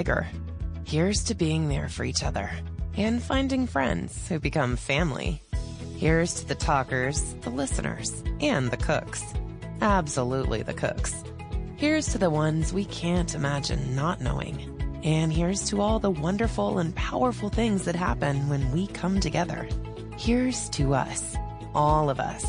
bigger. Here's to being there for each other and finding friends who become family. Here's to the talkers, the listeners, and the cooks. Absolutely the cooks. Here's to the ones we can't imagine not knowing. And here's to all the wonderful and powerful things that happen when we come together. Here's to us, all of us.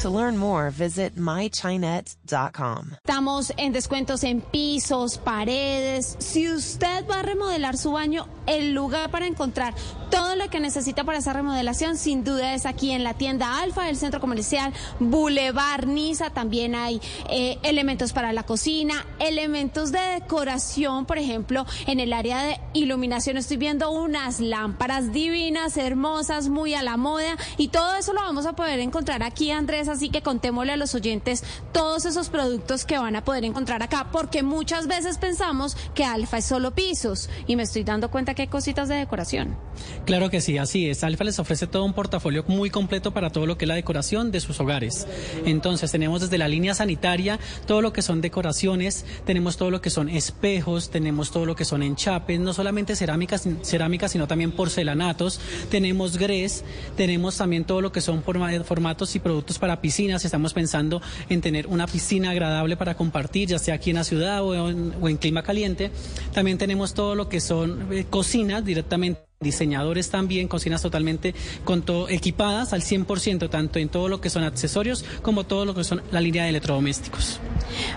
To learn more, visit mychinet.com. Estamos en descuentos en pisos, paredes. Si usted va a remodelar su baño, el lugar para encontrar todo lo que necesita para esa remodelación, sin duda es aquí en la tienda Alfa del Centro Comercial Boulevard Niza. También hay eh, elementos para la cocina, elementos de decoración, por ejemplo, en el área de iluminación estoy viendo unas lámparas divinas, hermosas, muy a la moda y todo eso lo vamos a poder encontrar aquí, Andrés. Así que contémosle a los oyentes todos esos productos que van a poder encontrar acá, porque muchas veces pensamos que Alfa es solo pisos y me estoy dando cuenta que hay cositas de decoración. Claro que sí, así es. Alfa les ofrece todo un portafolio muy completo para todo lo que es la decoración de sus hogares. Entonces tenemos desde la línea sanitaria todo lo que son decoraciones, tenemos todo lo que son espejos, tenemos todo lo que son enchapes, no solamente cerámicas, cerámicas sino también porcelanatos, tenemos grés, tenemos también todo lo que son formatos y productos para piscinas. Estamos pensando en tener una piscina agradable para compartir, ya sea aquí en la ciudad o en, clima caliente. También tenemos todo lo que son eh, cocinas directamente diseñadores también, cocinas totalmente con todo equipadas al 100%, tanto en todo lo que son accesorios como todo lo que son la línea de electrodomésticos.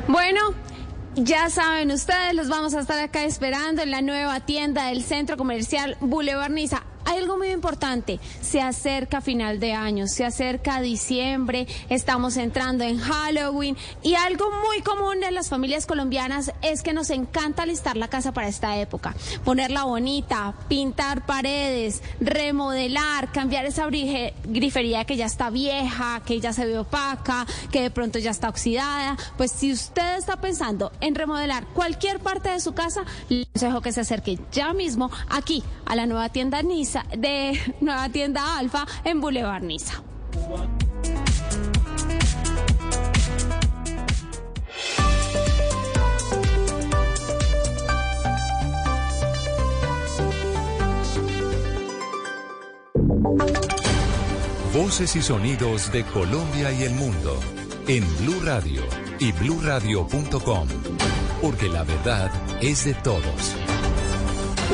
Bueno, ya saben ustedes, los vamos a estar acá esperando en la nueva tienda del Centro Comercial Boulevard Niza hay algo muy importante, se acerca final de año, se acerca diciembre, estamos entrando en Halloween y algo muy común de las familias colombianas es que nos encanta listar la casa para esta época, ponerla bonita, pintar paredes, remodelar, cambiar esa grifería que ya está vieja, que ya se ve opaca, que de pronto ya está oxidada, pues si usted está pensando en remodelar cualquier parte de su casa, le dejo que se acerque ya mismo aquí a la nueva tienda Nice de nueva tienda Alfa en Boulevard Niza. Voces y sonidos de Colombia y el mundo en Blue Radio y bluradio.com, porque la verdad es de todos.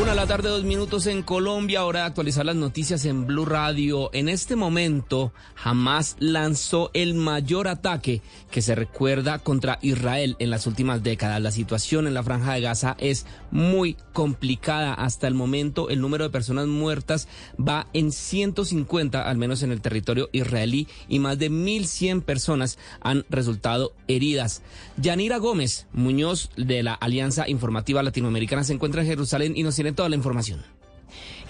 Una la tarde, dos minutos en Colombia. Hora de actualizar las noticias en Blue Radio. En este momento, Hamas lanzó el mayor ataque que se recuerda contra Israel en las últimas décadas. La situación en la Franja de Gaza es muy complicada. Hasta el momento, el número de personas muertas va en 150, al menos en el territorio israelí, y más de 1.100 personas han resultado heridas. Yanira Gómez Muñoz, de la Alianza Informativa Latinoamericana, se encuentra en Jerusalén y nos tiene toda la información.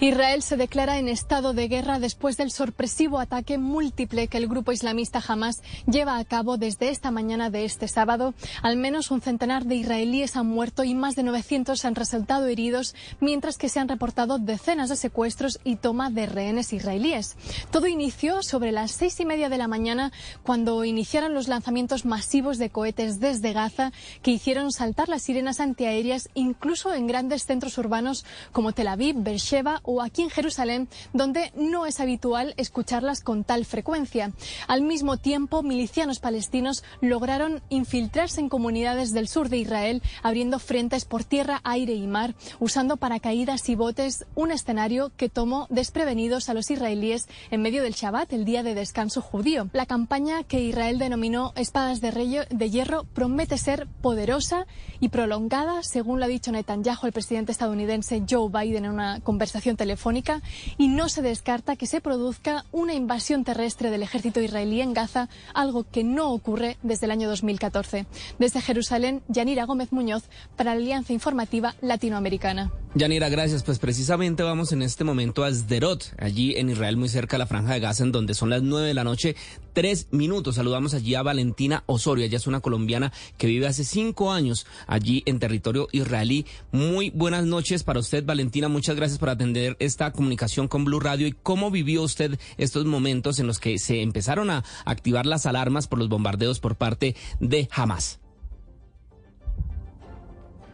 Israel se declara en estado de guerra después del sorpresivo ataque múltiple que el grupo islamista Hamas lleva a cabo desde esta mañana de este sábado. Al menos un centenar de israelíes han muerto y más de 900 han resultado heridos, mientras que se han reportado decenas de secuestros y toma de rehenes israelíes. Todo inició sobre las seis y media de la mañana cuando iniciaron los lanzamientos masivos de cohetes desde Gaza que hicieron saltar las sirenas antiaéreas incluso en grandes centros urbanos como Tel Aviv, Beersheba o aquí en Jerusalén, donde no es habitual escucharlas con tal frecuencia. Al mismo tiempo, milicianos palestinos lograron infiltrarse en comunidades del sur de Israel, abriendo frentes por tierra, aire y mar, usando paracaídas y botes, un escenario que tomó desprevenidos a los israelíes en medio del Shabbat, el día de descanso judío. La campaña que Israel denominó Espadas de, de Hierro promete ser poderosa y prolongada, según lo ha dicho Netanyahu, el presidente estadounidense Joe Biden, en una conversación telefónica y no se descarta que se produzca una invasión terrestre del ejército israelí en Gaza, algo que no ocurre desde el año 2014. Desde Jerusalén, Yanira Gómez Muñoz para la Alianza Informativa Latinoamericana. Yanira, gracias. Pues precisamente vamos en este momento a Sderot, allí en Israel, muy cerca de la Franja de Gaza, en donde son las nueve de la noche, tres minutos. Saludamos allí a Valentina Osorio. Ella es una colombiana que vive hace cinco años allí en territorio israelí. Muy buenas noches para usted, Valentina. Muchas gracias por atender esta comunicación con Blue Radio y cómo vivió usted estos momentos en los que se empezaron a activar las alarmas por los bombardeos por parte de Hamas.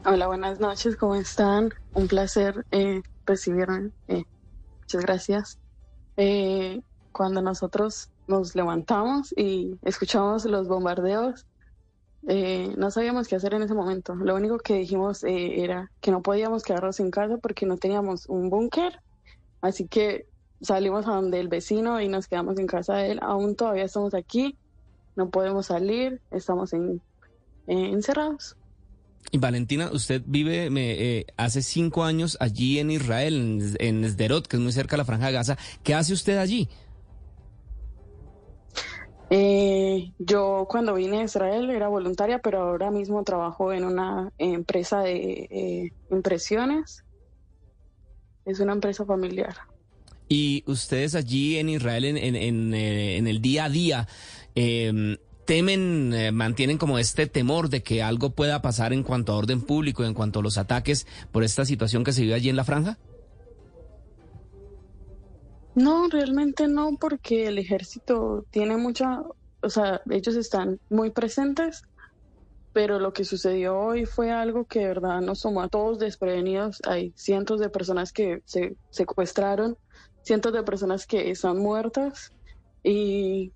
Hola, buenas noches, ¿cómo están? Un placer eh, recibirme. Eh, muchas gracias. Eh, cuando nosotros nos levantamos y escuchamos los bombardeos, eh, no sabíamos qué hacer en ese momento. Lo único que dijimos eh, era que no podíamos quedarnos en casa porque no teníamos un búnker. Así que salimos a donde el vecino y nos quedamos en casa de él. Aún todavía estamos aquí, no podemos salir, estamos en, eh, encerrados. Y Valentina, usted vive me, eh, hace cinco años allí en Israel, en, en que es muy cerca de la Franja de Gaza. ¿Qué hace usted allí? Yo cuando vine a Israel era voluntaria, pero ahora mismo trabajo en una empresa de eh, impresiones. Es una empresa familiar. Y ustedes allí en Israel, en, en, en, eh, en el día a día, eh, temen, eh, mantienen como este temor de que algo pueda pasar en cuanto a orden público, en cuanto a los ataques por esta situación que se vive allí en la franja? No, realmente no, porque el ejército tiene mucha, o sea, ellos están muy presentes, pero lo que sucedió hoy fue algo que de verdad nos tomó a todos desprevenidos. Hay cientos de personas que se secuestraron, cientos de personas que están muertas y,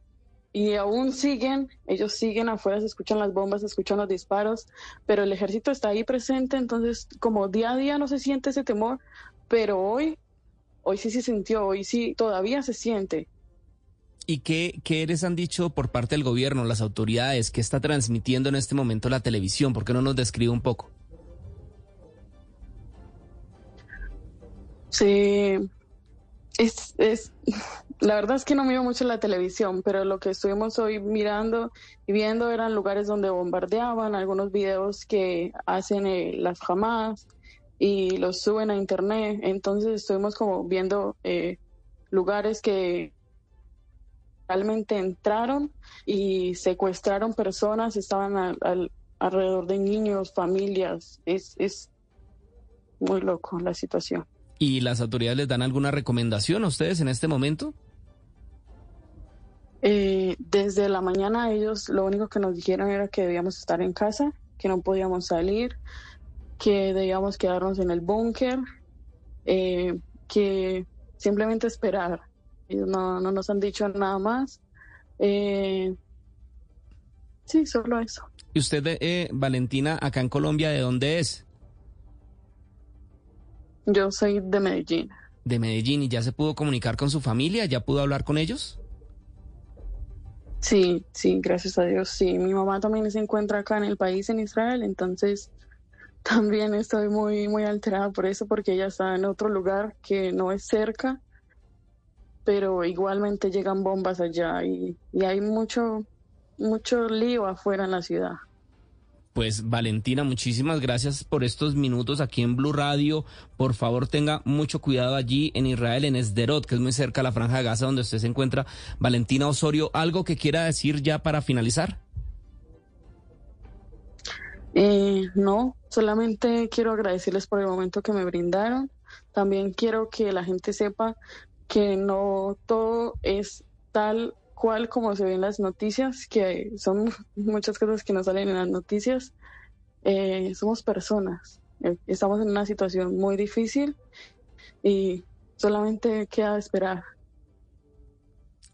y aún siguen, ellos siguen afuera, se escuchan las bombas, se escuchan los disparos, pero el ejército está ahí presente, entonces como día a día no se siente ese temor, pero hoy Hoy sí se sintió, hoy sí todavía se siente. ¿Y qué, qué les han dicho por parte del gobierno, las autoridades, que está transmitiendo en este momento la televisión? ¿Por qué no nos describe un poco? Sí, es, es, la verdad es que no miro mucho la televisión, pero lo que estuvimos hoy mirando y viendo eran lugares donde bombardeaban, algunos videos que hacen eh, las Hamas y los suben a internet. Entonces estuvimos como viendo eh, lugares que realmente entraron y secuestraron personas, estaban al, al, alrededor de niños, familias. Es, es muy loco la situación. ¿Y las autoridades les dan alguna recomendación a ustedes en este momento? Eh, desde la mañana ellos lo único que nos dijeron era que debíamos estar en casa, que no podíamos salir, que debíamos quedarnos en el búnker, eh, que simplemente esperar. Ellos no, no, nos han dicho nada más. Eh, sí, solo eso. ¿Y usted, eh, Valentina, acá en Colombia, de dónde es? Yo soy de Medellín. De Medellín, ¿y ya se pudo comunicar con su familia? ¿Ya pudo hablar con ellos? Sí, sí, gracias a Dios, sí. Mi mamá también se encuentra acá en el país, en Israel, entonces también estoy muy, muy alterada por eso, porque ella está en otro lugar que no es cerca, pero igualmente llegan bombas allá y, y hay mucho, mucho lío afuera en la ciudad. Pues Valentina, muchísimas gracias por estos minutos aquí en Blue Radio. Por favor, tenga mucho cuidado allí en Israel, en Esderot, que es muy cerca de la Franja de Gaza, donde usted se encuentra. Valentina Osorio, ¿algo que quiera decir ya para finalizar? Eh, no, solamente quiero agradecerles por el momento que me brindaron. También quiero que la gente sepa que no todo es tal cual como se ve en las noticias, que son muchas cosas que no salen en las noticias. Eh, somos personas, eh, estamos en una situación muy difícil y solamente queda esperar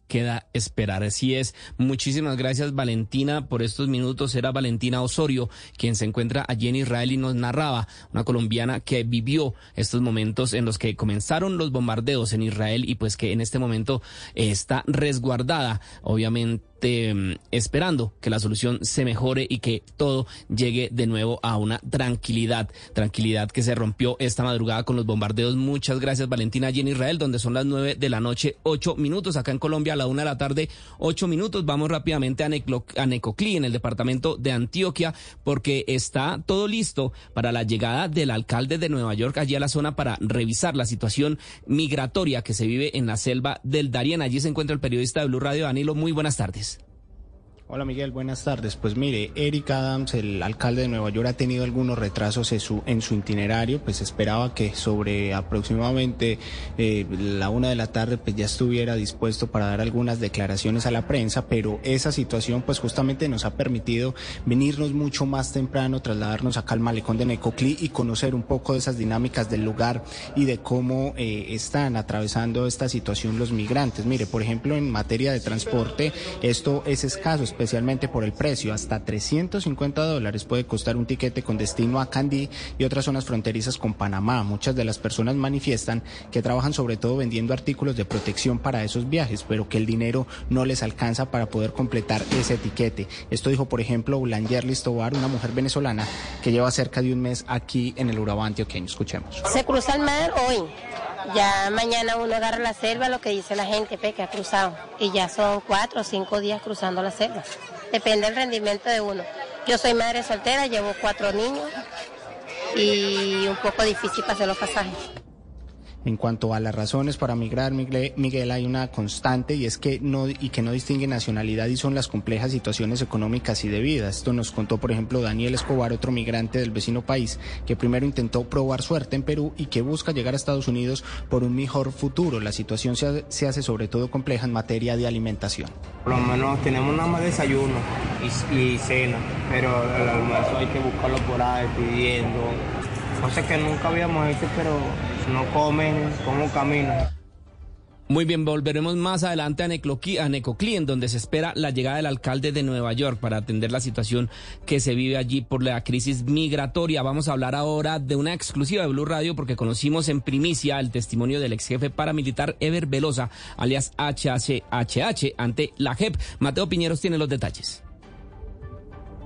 queda esperar. Así es. Muchísimas gracias Valentina por estos minutos. Era Valentina Osorio quien se encuentra allí en Israel y nos narraba, una colombiana que vivió estos momentos en los que comenzaron los bombardeos en Israel y pues que en este momento está resguardada, obviamente eh, esperando que la solución se mejore y que todo llegue de nuevo a una tranquilidad, tranquilidad que se rompió esta madrugada con los bombardeos. Muchas gracias Valentina allí en Israel, donde son las nueve de la noche, ocho minutos, acá en Colombia a la una de la tarde, ocho minutos. Vamos rápidamente a, Neclo, a Necoclí, en el departamento de Antioquia, porque está todo listo para la llegada del alcalde de Nueva York allí a la zona para revisar la situación migratoria que se vive en la selva del Darién. Allí se encuentra el periodista de Blue Radio, Danilo. Muy buenas tardes. Hola Miguel, buenas tardes. Pues mire, Eric Adams, el alcalde de Nueva York, ha tenido algunos retrasos en su, itinerario, pues esperaba que sobre aproximadamente eh, la una de la tarde pues ya estuviera dispuesto para dar algunas declaraciones a la prensa, pero esa situación pues justamente nos ha permitido venirnos mucho más temprano, trasladarnos acá al malecón de Necoclí y conocer un poco de esas dinámicas del lugar y de cómo eh, están atravesando esta situación los migrantes. Mire, por ejemplo, en materia de transporte, esto es escaso especialmente por el precio. Hasta 350 dólares puede costar un tiquete con destino a Candí y otras zonas fronterizas con Panamá. Muchas de las personas manifiestan que trabajan sobre todo vendiendo artículos de protección para esos viajes, pero que el dinero no les alcanza para poder completar ese etiquete. Esto dijo, por ejemplo, Bulanger Listobar, una mujer venezolana que lleva cerca de un mes aquí en el Urabá antioqueño. Escuchemos. Se cruza el mar hoy. Ya mañana uno agarra la selva, lo que dice la gente, que ha cruzado. Y ya son cuatro o cinco días cruzando la selva. Depende del rendimiento de uno. Yo soy madre soltera, llevo cuatro niños y un poco difícil para hacer los pasajes. En cuanto a las razones para migrar, Miguel, hay una constante y es que no y que no distingue nacionalidad y son las complejas situaciones económicas y de vida. Esto nos contó, por ejemplo, Daniel Escobar, otro migrante del vecino país, que primero intentó probar suerte en Perú y que busca llegar a Estados Unidos por un mejor futuro. La situación se, se hace sobre todo compleja en materia de alimentación. Por lo menos tenemos nada más desayuno y, cena, pero el almuerzo hay que buscarlo por ahí pidiendo. Cosas que nunca habíamos hecho, pero no comen, ¿cómo caminan? Muy bien, volveremos más adelante a, Necoclí, a en donde se espera la llegada del alcalde de Nueva York para atender la situación que se vive allí por la crisis migratoria. Vamos a hablar ahora de una exclusiva de Blue Radio porque conocimos en primicia el testimonio del ex jefe paramilitar Ever Velosa, alias HHHH, ante la JEP. Mateo Piñeros tiene los detalles.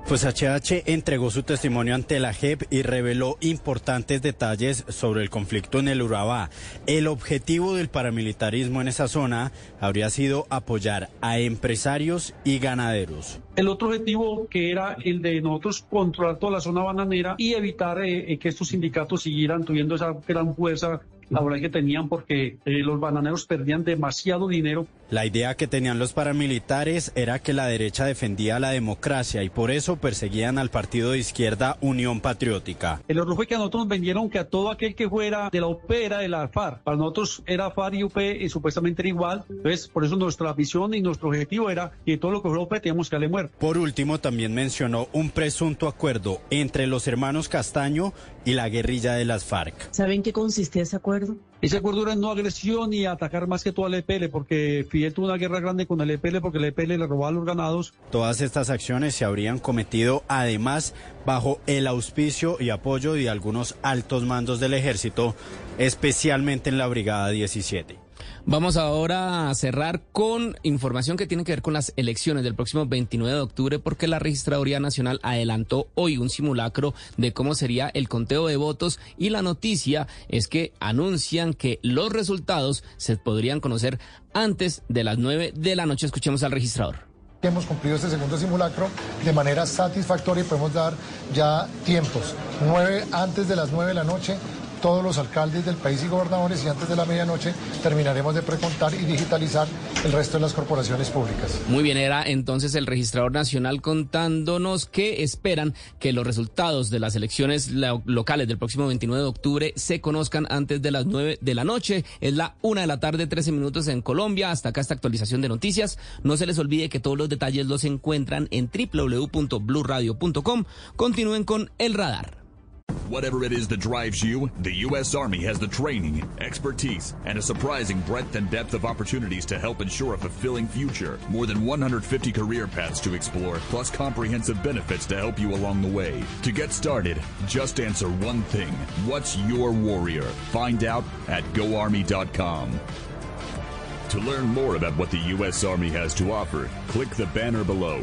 Pues HH entregó su testimonio ante la JEP y reveló importantes detalles sobre el conflicto en el Urabá. El objetivo del paramilitarismo en esa zona habría sido apoyar a empresarios y ganaderos. El otro objetivo que era el de nosotros controlar toda la zona bananera y evitar eh, que estos sindicatos siguieran teniendo esa gran fuerza laboral que tenían porque eh, los bananeros perdían demasiado dinero. La idea que tenían los paramilitares era que la derecha defendía la democracia y por eso perseguían al partido de izquierda Unión Patriótica. El error fue que a nosotros nos vendieron que a todo aquel que fuera de la UP era de la FARC. Para nosotros era FARC y UP y supuestamente era igual. Entonces, por eso nuestra visión y nuestro objetivo era que todo lo que fuera UP teníamos que darle muerte. Por último, también mencionó un presunto acuerdo entre los hermanos Castaño y la guerrilla de las FARC. ¿Saben qué consiste ese acuerdo? Ese acuerdo era no agresión y atacar más que todo al EPL, porque Fidel tuvo una guerra grande con el EPL porque el EPL le robaba los ganados. Todas estas acciones se habrían cometido además bajo el auspicio y apoyo de algunos altos mandos del ejército, especialmente en la Brigada 17. Vamos ahora a cerrar con información que tiene que ver con las elecciones del próximo 29 de octubre porque la Registraduría Nacional adelantó hoy un simulacro de cómo sería el conteo de votos y la noticia es que anuncian que los resultados se podrían conocer antes de las 9 de la noche. Escuchemos al registrador. Hemos cumplido este segundo simulacro de manera satisfactoria y podemos dar ya tiempos. 9 antes de las 9 de la noche todos los alcaldes del país y gobernadores y antes de la medianoche terminaremos de precontar y digitalizar el resto de las corporaciones públicas. Muy bien, era entonces el registrador nacional contándonos que esperan que los resultados de las elecciones locales del próximo 29 de octubre se conozcan antes de las 9 de la noche. Es la 1 de la tarde, 13 minutos en Colombia. Hasta acá esta actualización de noticias. No se les olvide que todos los detalles los encuentran en www.bluradio.com. Continúen con el radar. Whatever it is that drives you, the U.S. Army has the training, expertise, and a surprising breadth and depth of opportunities to help ensure a fulfilling future. More than 150 career paths to explore, plus comprehensive benefits to help you along the way. To get started, just answer one thing What's your warrior? Find out at GoArmy.com. To learn more about what the U.S. Army has to offer, click the banner below.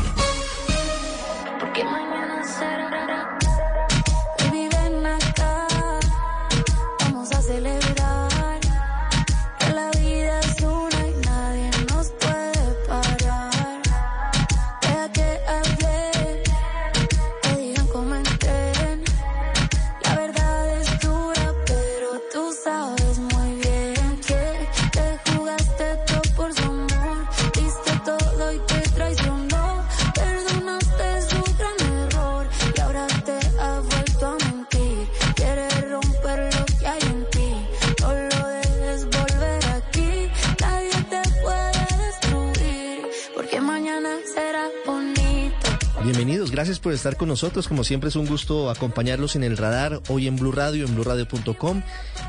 Estar con nosotros. Como siempre es un gusto acompañarlos en el radar, hoy en Blue Radio, en bluradio.com,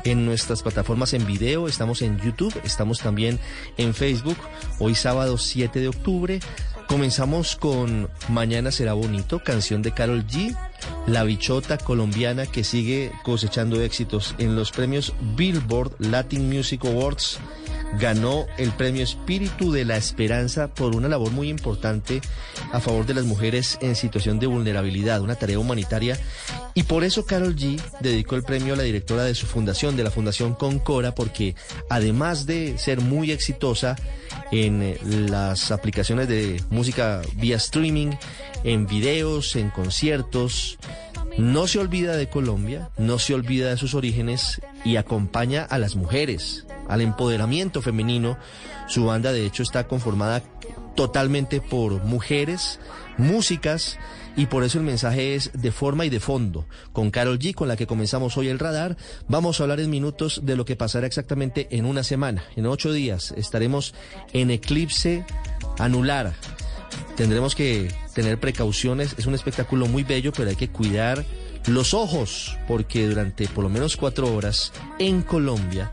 en nuestras plataformas en video, estamos en YouTube, estamos también en Facebook. Hoy sábado 7 de octubre comenzamos con Mañana será bonito, canción de Carol G, la bichota colombiana que sigue cosechando éxitos en los premios Billboard Latin Music Awards ganó el premio Espíritu de la Esperanza por una labor muy importante a favor de las mujeres en situación de vulnerabilidad, una tarea humanitaria. Y por eso Carol G dedicó el premio a la directora de su fundación, de la Fundación Concora, porque además de ser muy exitosa en eh, las aplicaciones de música vía streaming, en videos, en conciertos, no se olvida de Colombia, no se olvida de sus orígenes y acompaña a las mujeres, al empoderamiento femenino. Su banda de hecho está conformada totalmente por mujeres, músicas, y por eso el mensaje es de forma y de fondo. Con Carol G, con la que comenzamos hoy el radar, vamos a hablar en minutos de lo que pasará exactamente en una semana. En ocho días estaremos en eclipse anular. Tendremos que tener precauciones. Es un espectáculo muy bello, pero hay que cuidar los ojos, porque durante por lo menos cuatro horas en Colombia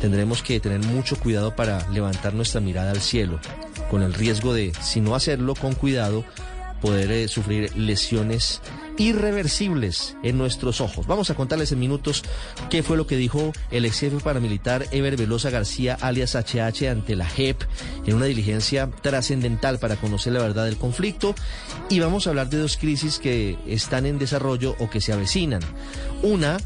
tendremos que tener mucho cuidado para levantar nuestra mirada al cielo, con el riesgo de, si no hacerlo con cuidado, poder eh, sufrir lesiones irreversibles en nuestros ojos. Vamos a contarles en minutos qué fue lo que dijo el ex jefe paramilitar Ever Velosa García, alias HH, ante la JEP en una diligencia trascendental para conocer la verdad del conflicto. Y vamos a hablar de dos crisis que están en desarrollo o que se avecinan. Una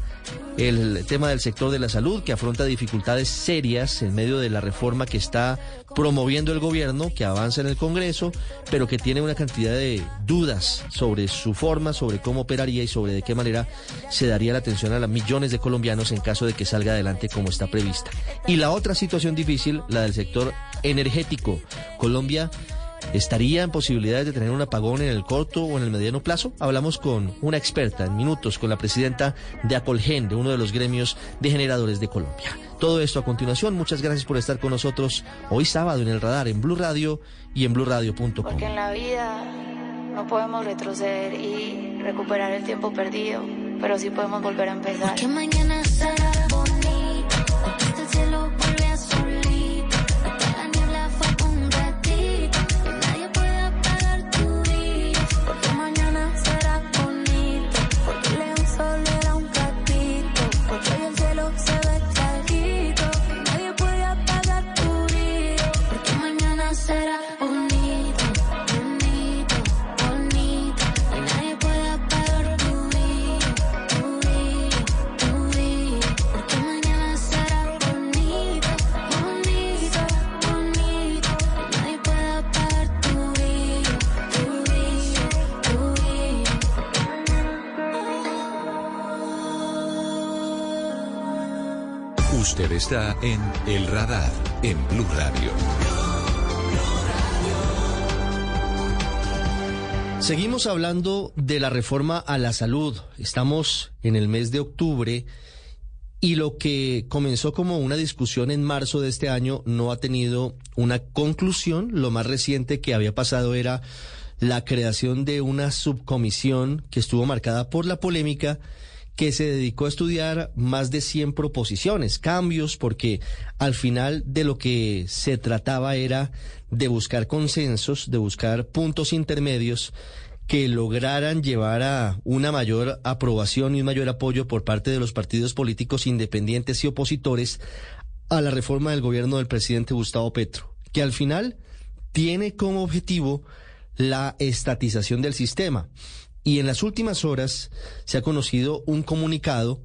el tema del sector de la salud que afronta dificultades serias en medio de la reforma que está promoviendo el gobierno, que avanza en el Congreso, pero que tiene una cantidad de dudas sobre su forma, sobre cómo operaría y sobre de qué manera se daría la atención a los millones de colombianos en caso de que salga adelante como está prevista. Y la otra situación difícil, la del sector energético. Colombia ¿Estaría en posibilidades de tener un apagón en el corto o en el mediano plazo? Hablamos con una experta en minutos, con la presidenta de Acolgen, de uno de los gremios de generadores de Colombia. Todo esto a continuación. Muchas gracias por estar con nosotros hoy sábado en el radar en Blue Radio y en BlueRadio.com. Porque en la vida no podemos retroceder y recuperar el tiempo perdido, pero sí podemos volver a empezar. Mañana Usted está en El Radar, en Blue Radio. Seguimos hablando de la reforma a la salud. Estamos en el mes de octubre y lo que comenzó como una discusión en marzo de este año no ha tenido una conclusión. Lo más reciente que había pasado era la creación de una subcomisión que estuvo marcada por la polémica que se dedicó a estudiar más de 100 proposiciones, cambios, porque al final de lo que se trataba era de buscar consensos, de buscar puntos intermedios que lograran llevar a una mayor aprobación y un mayor apoyo por parte de los partidos políticos independientes y opositores a la reforma del gobierno del presidente Gustavo Petro, que al final tiene como objetivo la estatización del sistema. Y en las últimas horas se ha conocido un comunicado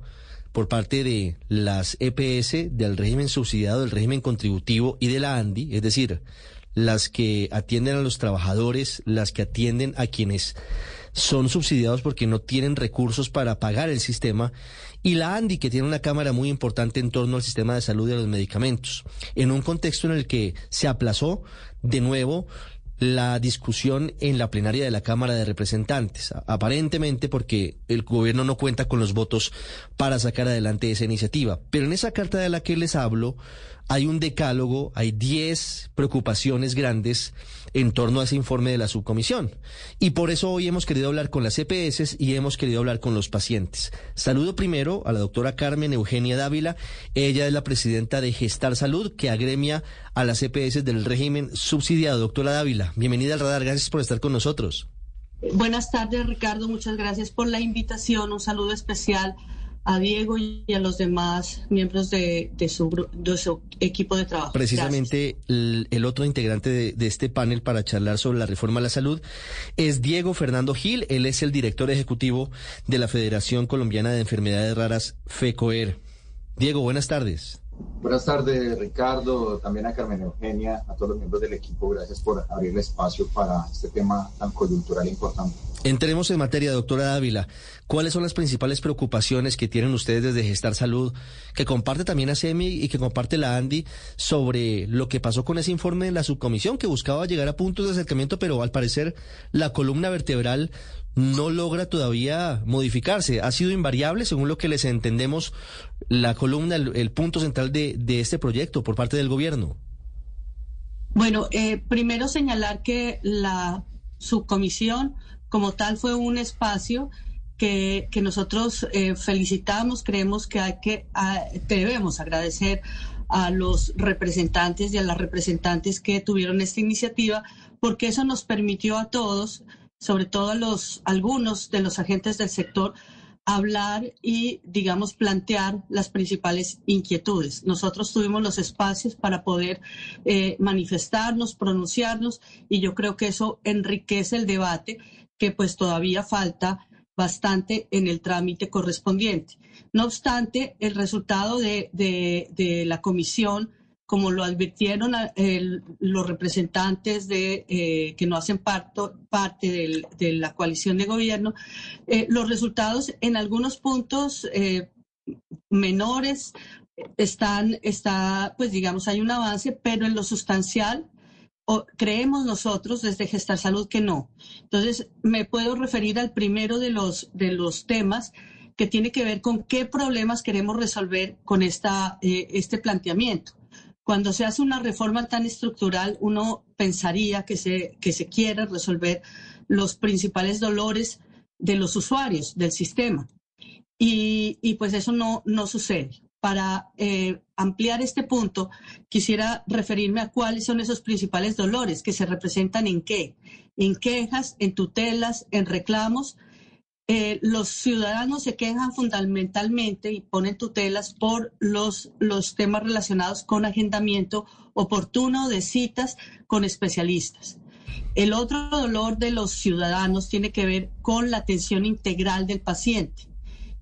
por parte de las EPS, del régimen subsidiado, del régimen contributivo y de la ANDI, es decir, las que atienden a los trabajadores, las que atienden a quienes son subsidiados porque no tienen recursos para pagar el sistema, y la ANDI, que tiene una cámara muy importante en torno al sistema de salud y a los medicamentos, en un contexto en el que se aplazó de nuevo la discusión en la plenaria de la Cámara de Representantes, aparentemente porque el gobierno no cuenta con los votos para sacar adelante esa iniciativa. Pero en esa carta de la que les hablo, hay un decálogo, hay 10 preocupaciones grandes en torno a ese informe de la subcomisión. Y por eso hoy hemos querido hablar con las EPS y hemos querido hablar con los pacientes. Saludo primero a la doctora Carmen Eugenia Dávila. Ella es la presidenta de Gestar Salud, que agremia a las EPS del régimen subsidiado. Doctora Dávila, bienvenida al radar. Gracias por estar con nosotros. Buenas tardes, Ricardo. Muchas gracias por la invitación. Un saludo especial a Diego y a los demás miembros de, su, de su, equipo de trabajo. Precisamente el, otro integrante de, de, este panel para charlar sobre la reforma a la salud es Diego Fernando Gil. Él es el director ejecutivo de la Federación Colombiana de Enfermedades Raras, FECOER. Diego, buenas tardes. Buenas tardes, Ricardo, también a Carmen Eugenia, a todos los miembros del equipo. Gracias por abrir el espacio para este tema tan coyuntural e importante. Entremos en materia, doctora Dávila. ¿Cuáles son las principales preocupaciones que tienen ustedes desde Gestar Salud, que comparte también a SEMI y que comparte la ANDI sobre lo que pasó con ese informe de la subcomisión que buscaba llegar a puntos de acercamiento, pero al parecer la columna vertebral no logra todavía modificarse. Ha sido invariable, según lo que les entendemos, la columna, el, punto central de, este proyecto por parte del gobierno. Bueno, eh, primero señalar que la subcomisión como tal fue un espacio que, nosotros eh, felicitamos, creemos que hay que debemos agradecer a los representantes y a las representantes que tuvieron esta iniciativa, porque eso nos permitió a todos sobre todo a los algunos de los agentes del sector, hablar y, digamos, plantear las principales inquietudes. Nosotros tuvimos los espacios para poder eh, manifestarnos, pronunciarnos, y yo creo que eso enriquece el debate, que pues todavía falta bastante en el trámite correspondiente. No obstante, el resultado de, de la comisión como lo advirtieron los representantes eh, que no hacen parte de la coalición de gobierno, eh, los resultados en algunos puntos eh, menores están, está, pues digamos, hay un avance, pero en lo sustancial creemos nosotros desde Gestar Salud que no. Entonces, me puedo referir al primero de los, de los temas que tiene que ver con qué problemas queremos resolver con esta, este planteamiento. Cuando se hace una reforma tan estructural, uno pensaría que se, que se quiere resolver los principales dolores de los usuarios del sistema. Y, pues eso no, no sucede. Para eh, ampliar este punto, quisiera referirme a cuáles son esos principales dolores que se representan en qué, en quejas, en tutelas, en reclamos eh, los ciudadanos se quejan fundamentalmente y ponen tutelas por los, los temas relacionados con agendamiento oportuno de citas con especialistas. El otro dolor de los ciudadanos tiene que ver con la atención integral del paciente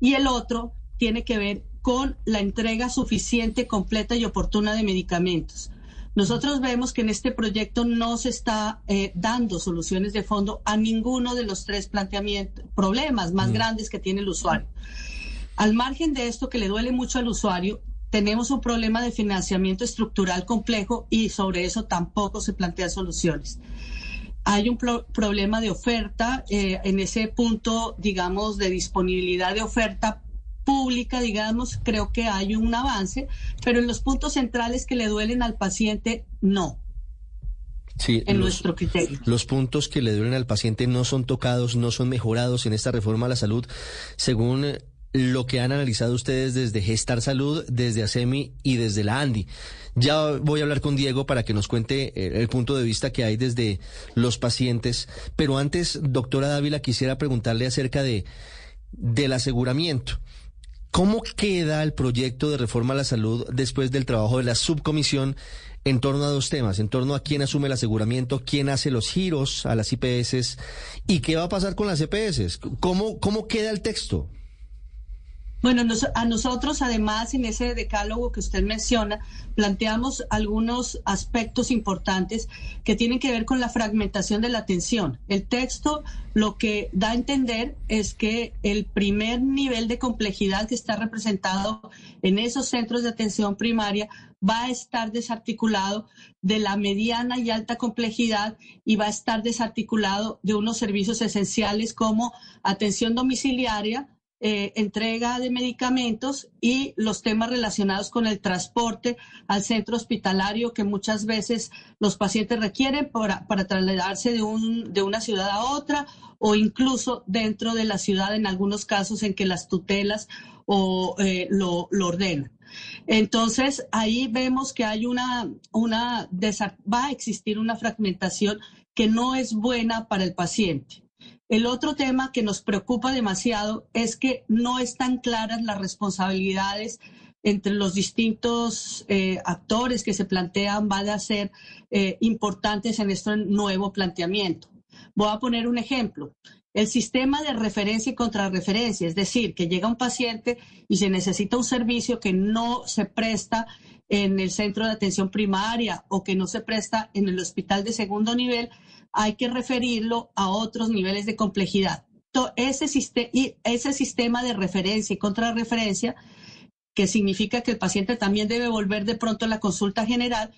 y el otro tiene que ver con la entrega suficiente, completa y oportuna de medicamentos. Nosotros vemos que en este proyecto no se está eh, dando soluciones de fondo a ninguno de los tres planteamientos, problemas más mm. grandes que tiene el usuario. Al margen de esto que le duele mucho al usuario, tenemos un problema de financiamiento estructural complejo y sobre eso tampoco se plantean soluciones. Hay un problema de oferta, eh, en ese punto, digamos, de disponibilidad de oferta pública, digamos, creo que hay un avance, pero en los puntos centrales que le duelen al paciente, no. Sí, en nuestro criterio. Los puntos que le duelen al paciente no son tocados, no son mejorados en esta reforma a la salud, según lo que han analizado ustedes desde Gestar Salud, desde ASEMI y desde la ANDI. Ya voy a hablar con Diego para que nos cuente eh, el punto de vista que hay desde los pacientes, pero antes, doctora Dávila, quisiera preguntarle acerca de del aseguramiento. ¿Cómo queda el proyecto de reforma a la salud después del trabajo de la subcomisión en torno a dos temas, en torno a quién asume el aseguramiento, quién hace los giros a las IPS y qué va a pasar con las EPS? ¿Cómo, cómo queda el texto? Bueno, a nosotros además en ese decálogo que usted menciona, planteamos algunos aspectos importantes que tienen que ver con la fragmentación de la atención. El texto lo que da a entender es que el primer nivel de complejidad que está representado en esos centros de atención primaria va a estar desarticulado de la mediana y alta complejidad y va a estar desarticulado de unos servicios esenciales como atención domiciliaria, eh, entrega de medicamentos y los temas relacionados con el transporte al centro hospitalario que muchas veces los pacientes requieren para, trasladarse de, un, de una ciudad a otra o incluso dentro de la ciudad en algunos casos en que las tutelas o, eh, lo, lo ordenan. Entonces, ahí vemos que hay una, una, va a existir una fragmentación que no es buena para el paciente. El otro tema que nos preocupa demasiado es que no están claras las responsabilidades entre los distintos eh, actores que se plantean van a ser eh, importantes en este nuevo planteamiento. Voy a poner un ejemplo. El sistema de referencia y contrarreferencia, es decir, que llega un paciente y se necesita un servicio que no se presta en el centro de atención primaria o que no se presta en el hospital de segundo nivel, hay que referirlo a otros niveles de complejidad. Ese, sistema de referencia y contrarreferencia, que significa que el paciente también debe volver de pronto a la consulta general,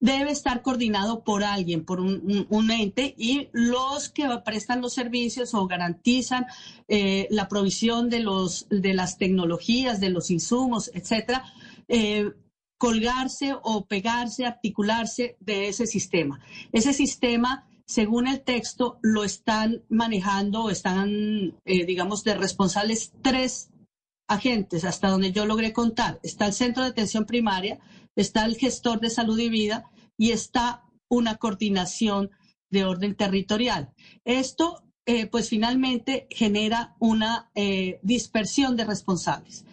debe estar coordinado por alguien, por un, ente, y los que prestan los servicios o garantizan eh, la provisión de, los, de las tecnologías, de los insumos, etcétera, eh, colgarse o pegarse, articularse de ese sistema. Ese sistema, según el texto, lo están manejando, están, eh, digamos, de responsables tres agentes, hasta donde yo logré contar. Está el centro de atención primaria, está el gestor de salud y vida y está una coordinación de orden territorial. Esto, eh, pues finalmente genera una eh, dispersión de responsables.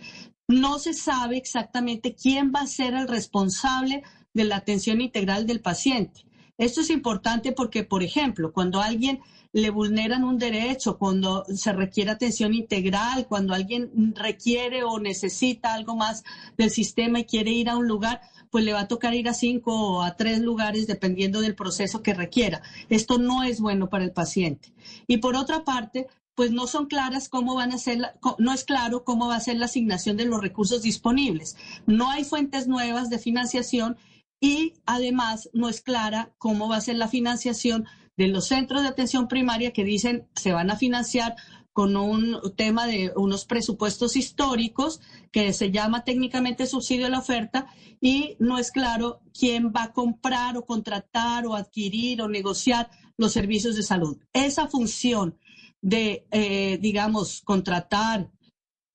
No se sabe exactamente quién va a ser el responsable de la atención integral del paciente. Esto es importante porque, por ejemplo, cuando alguien le vulneran un derecho, cuando se requiere atención integral, cuando alguien requiere o necesita algo más del sistema y quiere ir a un lugar, pues le va a tocar ir a cinco o a tres lugares dependiendo del proceso que requiera. Esto no es bueno para el paciente. Y por otra parte, pues no son claras cómo van a ser, no es claro cómo va a ser la asignación de los recursos disponibles. No hay fuentes nuevas de financiación y además no es clara cómo va a ser la financiación de los centros de atención primaria que dicen se van a financiar con un tema de unos presupuestos históricos que se llama técnicamente subsidio a la oferta y no es claro quién va a comprar o contratar o adquirir o negociar los servicios de salud. Esa función de, eh, digamos, contratar,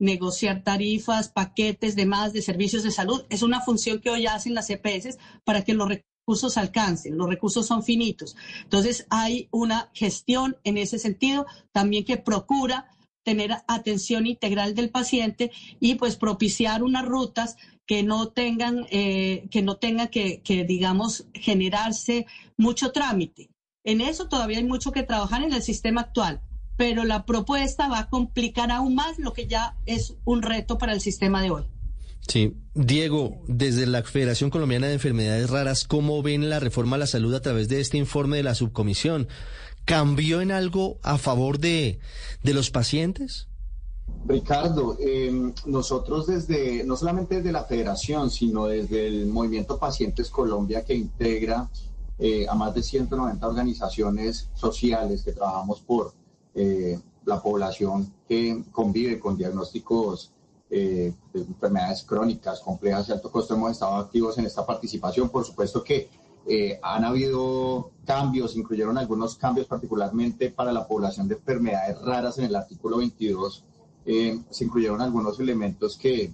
negociar tarifas, paquetes, demás de servicios de salud, es una función que hoy hacen las EPS para que los recursos alcancen, los recursos son finitos. Entonces hay una gestión en ese sentido también que procura tener atención integral del paciente y pues propiciar unas rutas que no tengan, eh, que no tenga que, que, digamos, generarse mucho trámite. En eso todavía hay mucho que trabajar en el sistema actual, pero la propuesta va a complicar aún más lo que ya es un reto para el sistema de hoy. Sí, Diego, desde la Federación Colombiana de Enfermedades Raras, ¿cómo ven la reforma a la salud a través de este informe de la subcomisión? ¿Cambió en algo a favor de, los pacientes? Ricardo, em, nosotros desde, no solamente desde la federación, sino desde el Movimiento Pacientes Colombia que integra eh, a más de 190 organizaciones sociales que trabajamos por eh, la población que convive con diagnósticos eh, de enfermedades crónicas, complejas y alto costo, hemos estado activos en esta participación. Por supuesto que eh, han habido cambios, incluyeron algunos cambios particularmente para la población de enfermedades raras en el artículo 22. Eh, se incluyeron algunos elementos que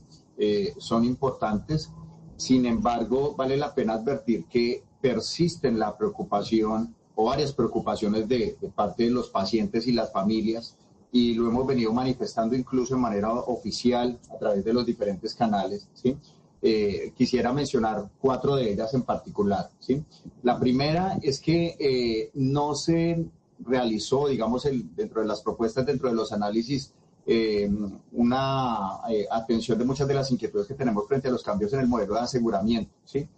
son importantes. Sin embargo, vale la pena advertir que persisten la preocupación o varias preocupaciones de, de parte de los pacientes y las familias y lo hemos venido manifestando incluso de manera oficial a través de los diferentes canales. ¿sí? Eh, quisiera mencionar cuatro de ellas en particular. ¿sí? La primera es que eh, no se realizó, digamos, el, dentro de las propuestas, dentro de los análisis, eh, una atención de muchas de las inquietudes que tenemos frente a los cambios en el modelo de aseguramiento. ¿sí?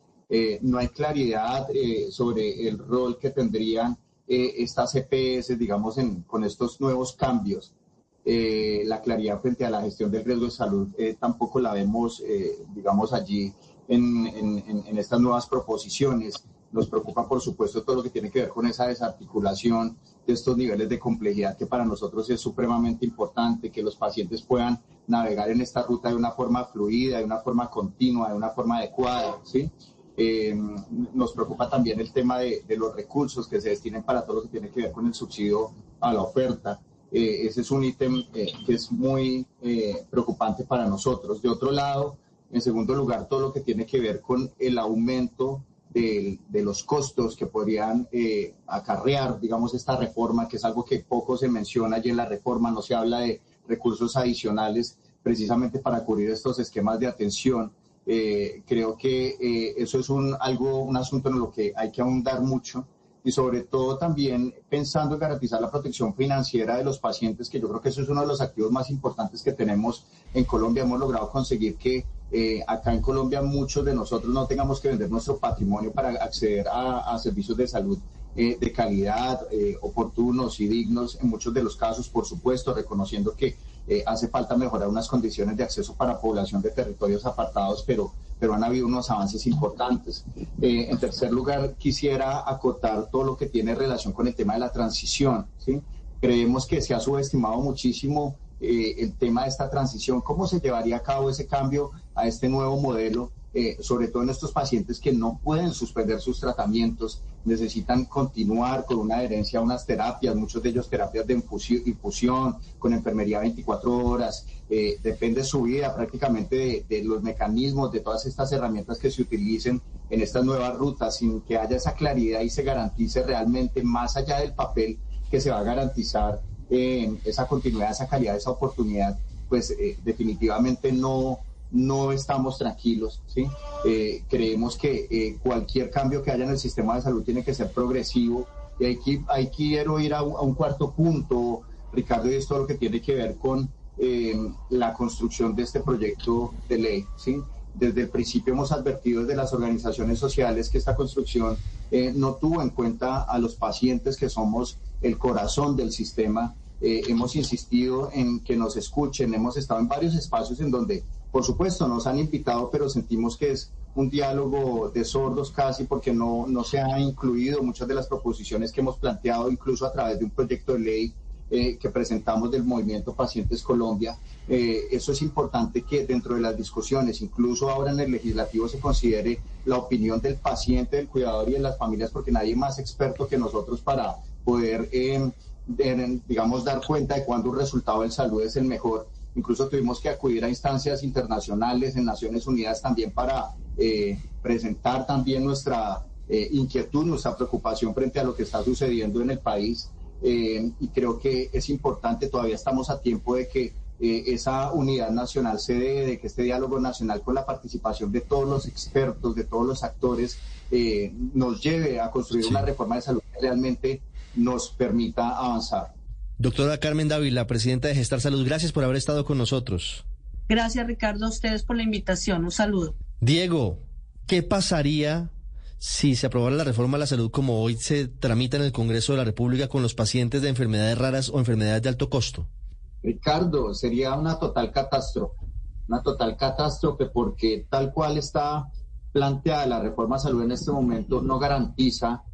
No hay claridad sobre el rol que tendrían eh, estas EPS, digamos, con estos nuevos cambios, eh, la claridad frente a la gestión del riesgo de salud eh, tampoco la vemos, digamos, allí en, estas nuevas proposiciones. nos preocupa, por supuesto, todo lo que tiene que ver con esa desarticulación de estos niveles de complejidad que para nosotros es supremamente importante, que los pacientes puedan navegar en esta ruta de una forma fluida, de una forma continua, de una forma adecuada, ¿sí? Eh, nos preocupa también el tema de, los recursos que se destinen para todo lo que tiene que ver con el subsidio a la oferta. Eh, ese es un ítem eh, que es muy preocupante para nosotros. De otro lado, en segundo lugar, todo lo que tiene que ver con el aumento de, los costos que podrían acarrear, digamos, esta reforma, que es algo que poco se menciona allí en la reforma, no se habla de recursos adicionales precisamente para cubrir estos esquemas de atención eh, creo que eh, eso es un, algo, un asunto en lo que hay que ahondar mucho y sobre todo también pensando en garantizar la protección financiera de los pacientes, que yo creo que eso es uno de los activos más importantes que tenemos en Colombia. Hemos logrado conseguir que eh, acá en Colombia muchos de nosotros no tengamos que vender nuestro patrimonio para acceder a, servicios de salud de calidad, oportunos y dignos en muchos de los casos, por supuesto, reconociendo que eh, hace falta mejorar unas condiciones de acceso para población de territorios apartados, pero, pero han habido unos avances importantes. Eh, en tercer lugar, quisiera acotar todo lo que tiene relación con el tema de la transición. ¿sí? Creemos que se ha subestimado muchísimo eh, el tema de esta transición, cómo se llevaría a cabo ese cambio a este nuevo modelo eh, sobre todo en estos pacientes que no pueden suspender sus tratamientos, necesitan continuar con una adherencia a unas terapias, muchos de ellos terapias de infusión, con enfermería 24 horas, eh, depende su vida prácticamente de, los mecanismos, de todas estas herramientas que se utilicen en estas nuevas rutas, sin que haya esa claridad y se garantice realmente más allá del papel que se va a garantizar eh, esa continuidad, esa calidad, esa oportunidad, pues definitivamente no no estamos tranquilos, ¿sí? Eh, creemos que eh, cualquier cambio que haya en el sistema de salud tiene que ser progresivo y aquí, hay quiero ir a un, cuarto punto, Ricardo, y esto lo que tiene que ver con eh, la construcción de este proyecto de ley, ¿sí? Desde el principio hemos advertido desde las organizaciones sociales que esta construcción no tuvo en cuenta a los pacientes que somos el corazón del sistema. hemos insistido en que nos escuchen, hemos estado en varios espacios en donde por supuesto, nos han invitado, pero sentimos que es un diálogo de sordos casi porque no, no se ha incluido muchas de las proposiciones que hemos planteado, incluso a través de un proyecto de ley eh, que presentamos del Movimiento Pacientes Colombia. Eh, eso es importante que dentro de las discusiones, incluso ahora en el legislativo, se considere la opinión del paciente, del cuidador y de las familias, porque nadie más experto que nosotros para poder, eh, digamos, dar cuenta de cuándo un resultado de salud es el mejor Incluso tuvimos que acudir a instancias internacionales en Naciones Unidas también para eh, presentar también nuestra eh, inquietud, nuestra preocupación frente a lo que está sucediendo en el país. Eh, y creo que es importante, todavía estamos a tiempo de que esa unidad nacional se dé, de que este diálogo nacional con la participación de todos los expertos, de todos los actores, nos lleve a construir una reforma de salud que realmente nos permita avanzar. Doctora Carmen Dávila, presidenta de Gestar Salud, gracias por haber estado con nosotros. Gracias, Ricardo, a ustedes por la invitación. Un saludo. Diego, ¿qué pasaría si se aprobara la reforma a la salud como hoy se tramita en el Congreso de la República con los pacientes de enfermedades raras o enfermedades de alto costo? Ricardo, sería una total catástrofe, una total catástrofe porque tal cual está planteada la reforma a salud en este momento no garantiza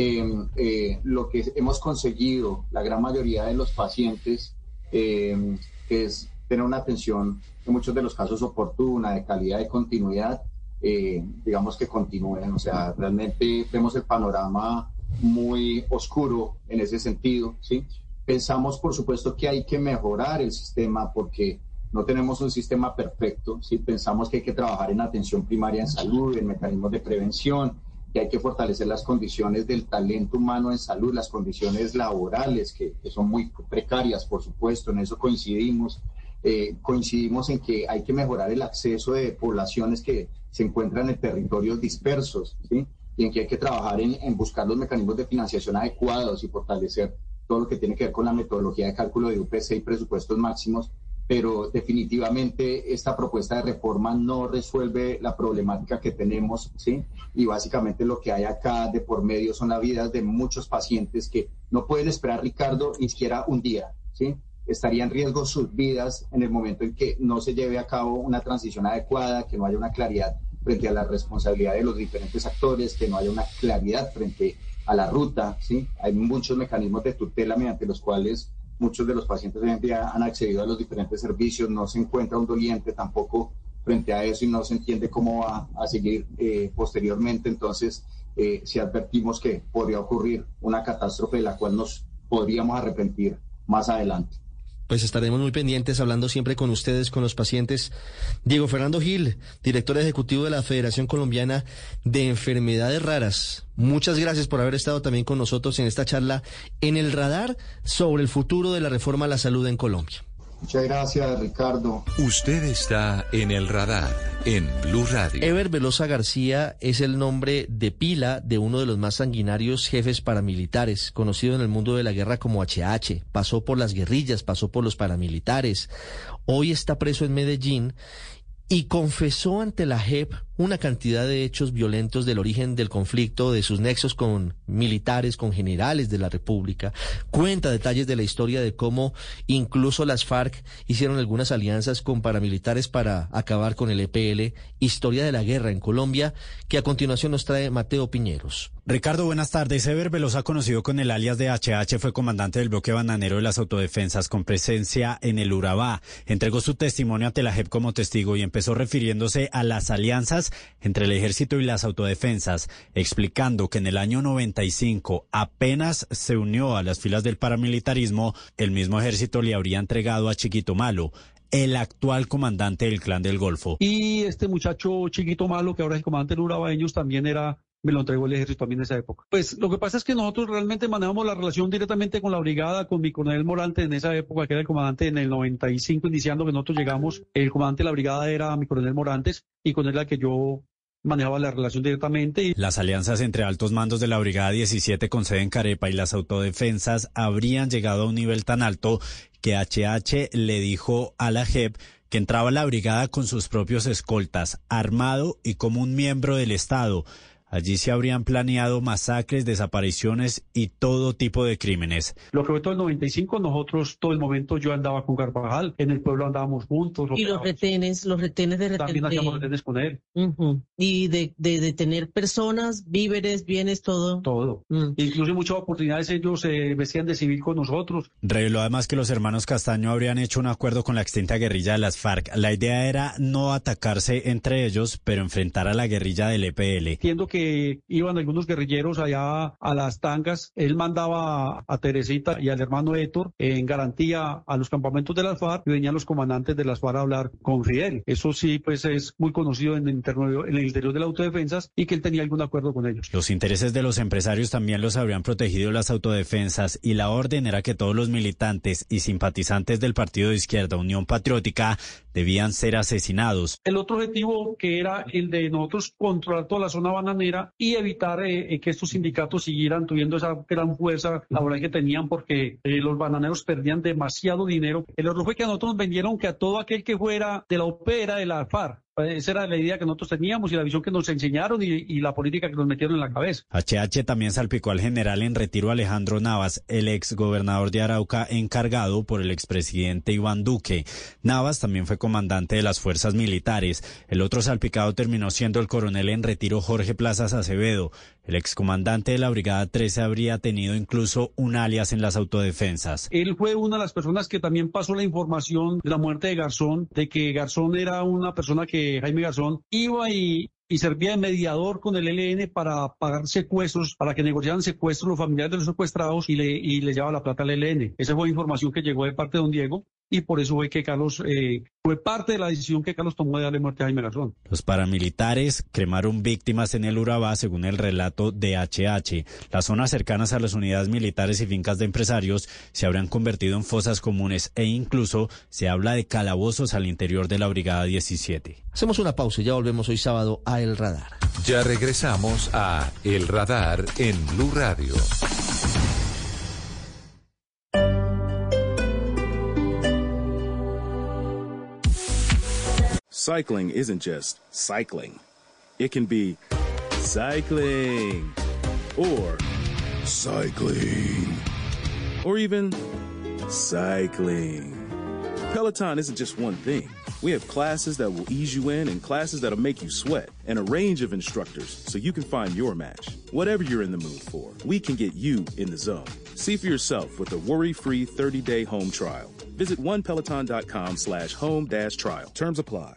eh, lo que hemos conseguido, la gran mayoría de los pacientes, eh, es tener una atención en muchos de los casos oportuna, de calidad, de continuidad, eh, digamos que continúen. O sea, realmente vemos el panorama muy oscuro en ese sentido, ¿sí? Pensamos, por supuesto, que hay que mejorar el sistema porque no tenemos un sistema perfecto, ¿sí? Pensamos que hay que trabajar en atención primaria en salud, en mecanismos de prevención, que hay que fortalecer las condiciones del talento humano en salud, las condiciones laborales, que, son muy precarias, por supuesto, en eso coincidimos. Eh, coincidimos en que hay que mejorar el acceso de poblaciones que se encuentran en territorios dispersos, ¿sí? y en que hay que trabajar en, en buscar los mecanismos de financiación adecuados y fortalecer todo lo que tiene que ver con la metodología de cálculo de UPC y presupuestos máximos pero definitivamente esta propuesta de reforma no resuelve la problemática que tenemos, ¿sí? Y básicamente lo que hay acá de por medio son las vidas de muchos pacientes que no pueden esperar, Ricardo, ni siquiera un día, ¿sí? Estaría en riesgo sus vidas en el momento en que no se lleve a cabo una transición adecuada, que no haya una claridad frente a la responsabilidad de los diferentes actores, que no haya una claridad frente a la ruta, ¿sí? Hay muchos mecanismos de tutela mediante los cuales muchos de los pacientes hoy en han accedido a los diferentes servicios, no se encuentra un doliente tampoco frente a eso y no se entiende cómo va a seguir eh, posteriormente. Entonces, eh, si advertimos que podría ocurrir una catástrofe de la cual nos podríamos arrepentir más adelante pues estaremos muy pendientes hablando siempre con ustedes, con los pacientes. Diego Fernando Gil, director ejecutivo de la Federación Colombiana de Enfermedades Raras. Muchas gracias por haber estado también con nosotros en esta charla en el radar sobre el futuro de la reforma a la salud en Colombia. Muchas gracias, Ricardo. Usted está en el radar en Blue Radio. Ever Velosa García es el nombre de pila de uno de los más sanguinarios jefes paramilitares, conocido en el mundo de la guerra como HH. Pasó por las guerrillas, pasó por los paramilitares. Hoy está preso en Medellín y confesó ante la JEP una cantidad de hechos violentos del origen del conflicto, de sus nexos con militares, con generales de la República. Cuenta detalles de la historia de cómo incluso las FARC hicieron algunas alianzas con paramilitares para acabar con el EPL. Historia de la guerra en Colombia, que a continuación nos trae Mateo Piñeros. Ricardo, buenas tardes. Ever Velosa, conocido con el alias de HH, fue comandante del bloque bananero de las autodefensas con presencia en el Urabá. Entregó su testimonio ante la JEP como testigo y empezó refiriéndose a las alianzas entre el ejército y las autodefensas, explicando que en el año 95 apenas se unió a las filas del paramilitarismo, el mismo ejército le habría entregado a Chiquito Malo, el actual comandante del Clan del Golfo. Y este muchacho Chiquito Malo, que ahora es el comandante del Urabá, ellos también era me lo entregó el ejército también en esa época. Pues lo que pasa es que nosotros realmente manejamos la relación directamente con la brigada, con mi coronel Morante en esa época, que era el comandante en el 95, iniciando que nosotros llegamos, el comandante de la brigada era mi coronel Morantes y con él la que yo manejaba la relación directamente. Las alianzas entre altos mandos de la Brigada 17 con sede en Carepa y las autodefensas habrían llegado a un nivel tan alto que HH le dijo a la JEP que entraba la brigada con sus propios escoltas, armado y como un miembro del Estado. Allí se habrían planeado masacres, desapariciones y todo tipo de crímenes. Lo que fue todo el 95, nosotros todo el momento yo andaba con Carvajal, en el pueblo andábamos juntos. Y los retenes, los retenes de retenes. También hacíamos retenes con él. Y de, de, de, tener personas, víveres, bienes, todo. Todo. Mm. Incluso en muchas oportunidades ellos se vestían de civil con nosotros. Reveló además que los hermanos Castaño habrían hecho un acuerdo con la extinta guerrilla de las FARC. La idea era no atacarse entre ellos, pero enfrentar a la guerrilla del EPL. Entiendo que iban algunos guerrilleros allá a las tangas. Él mandaba a Teresita y al hermano Héctor en garantía a los campamentos de las FARC y venían los comandantes de las FARC a hablar con Fidel. Eso sí, pues es muy conocido en el, interior, en el interior de la autodefensas y que él tenía algún acuerdo con ellos. Los intereses de los empresarios también los habrían protegido las autodefensas y la orden era que todos los militantes y simpatizantes del partido de izquierda Unión Patriótica debían ser asesinados. El otro objetivo que era el de nosotros controlar toda la zona bananera y evitar eh, eh, que estos sindicatos siguieran teniendo esa gran fuerza laboral que tenían porque eh, los bananeros perdían demasiado dinero. El error fue que a nosotros nos vendieron que a todo aquel que fuera de la OPERA, de la FARC, esa era la idea que nosotros teníamos y la visión que nos enseñaron y, la política que nos metieron en la cabeza. HH también salpicó al general en retiro Alejandro Navas, el ex gobernador de Arauca encargado por el expresidente Iván Duque. Navas también fue comandante de las fuerzas militares. El otro salpicado terminó siendo el coronel en retiro Jorge Plazas Acevedo. El excomandante de la Brigada 13 habría tenido incluso un alias en las autodefensas. Él fue una de las personas que también pasó la información de la muerte de Garzón, de que Garzón era una persona que Jaime Garzón iba y, servía de mediador con el ELN para pagar secuestros, para que negociaran secuestros los familiares de los secuestrados y le, y le llevaba la plata al ELN. Esa fue información que llegó de parte de don Diego y por eso fue que Carlos eh, fue parte de la decisión que Carlos tomó de darle muerte a Jaime Garzón. Los paramilitares cremaron víctimas en el Urabá, según el relato de HH. Las zonas cercanas a las unidades militares y fincas de empresarios se habrían convertido en fosas comunes e incluso se habla de calabozos al interior de la Brigada 17. Hacemos una pausa y ya volvemos hoy sábado a El Radar. Ya regresamos a El Radar en Blue Radio. Cycling isn't just cycling. It can be cycling or cycling or even cycling. Peloton isn't just one thing We have classes that will ease you in and classes that'll make you sweat, and a range of instructors so you can find your match. Whatever you're in the mood for, we can get you in the zone. See for yourself with a worry-free 30-day home trial. Visit onepeloton.com slash home dash trial. Terms apply.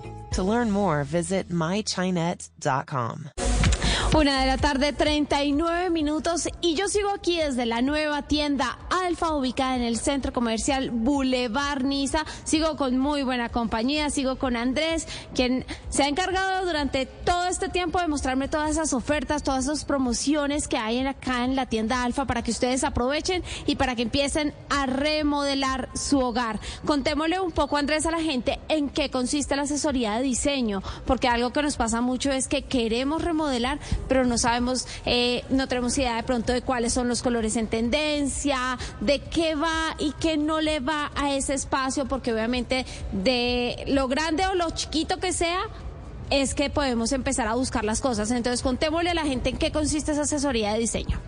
To learn more, visit mychinet.com. Una de la tarde, 39 minutos, y yo sigo aquí desde la nueva tienda Alfa, ubicada en el centro comercial Boulevard Niza. Sigo con muy buena compañía, sigo con Andrés, quien se ha encargado durante todo este tiempo de mostrarme todas esas ofertas, todas esas promociones que hay acá en la tienda Alfa para que ustedes aprovechen y para que empiecen a remodelar su hogar. Contémosle un poco, Andrés, a la gente en qué consiste la asesoría de diseño, porque algo que nos pasa mucho es que queremos remodelar, pero no sabemos, eh, no tenemos idea de pronto de cuáles son los colores en tendencia, de qué va y qué no le va a ese espacio, porque obviamente de lo grande o lo chiquito que sea, es que podemos empezar a buscar las cosas. Entonces, contémosle a la gente en qué consiste esa asesoría de diseño.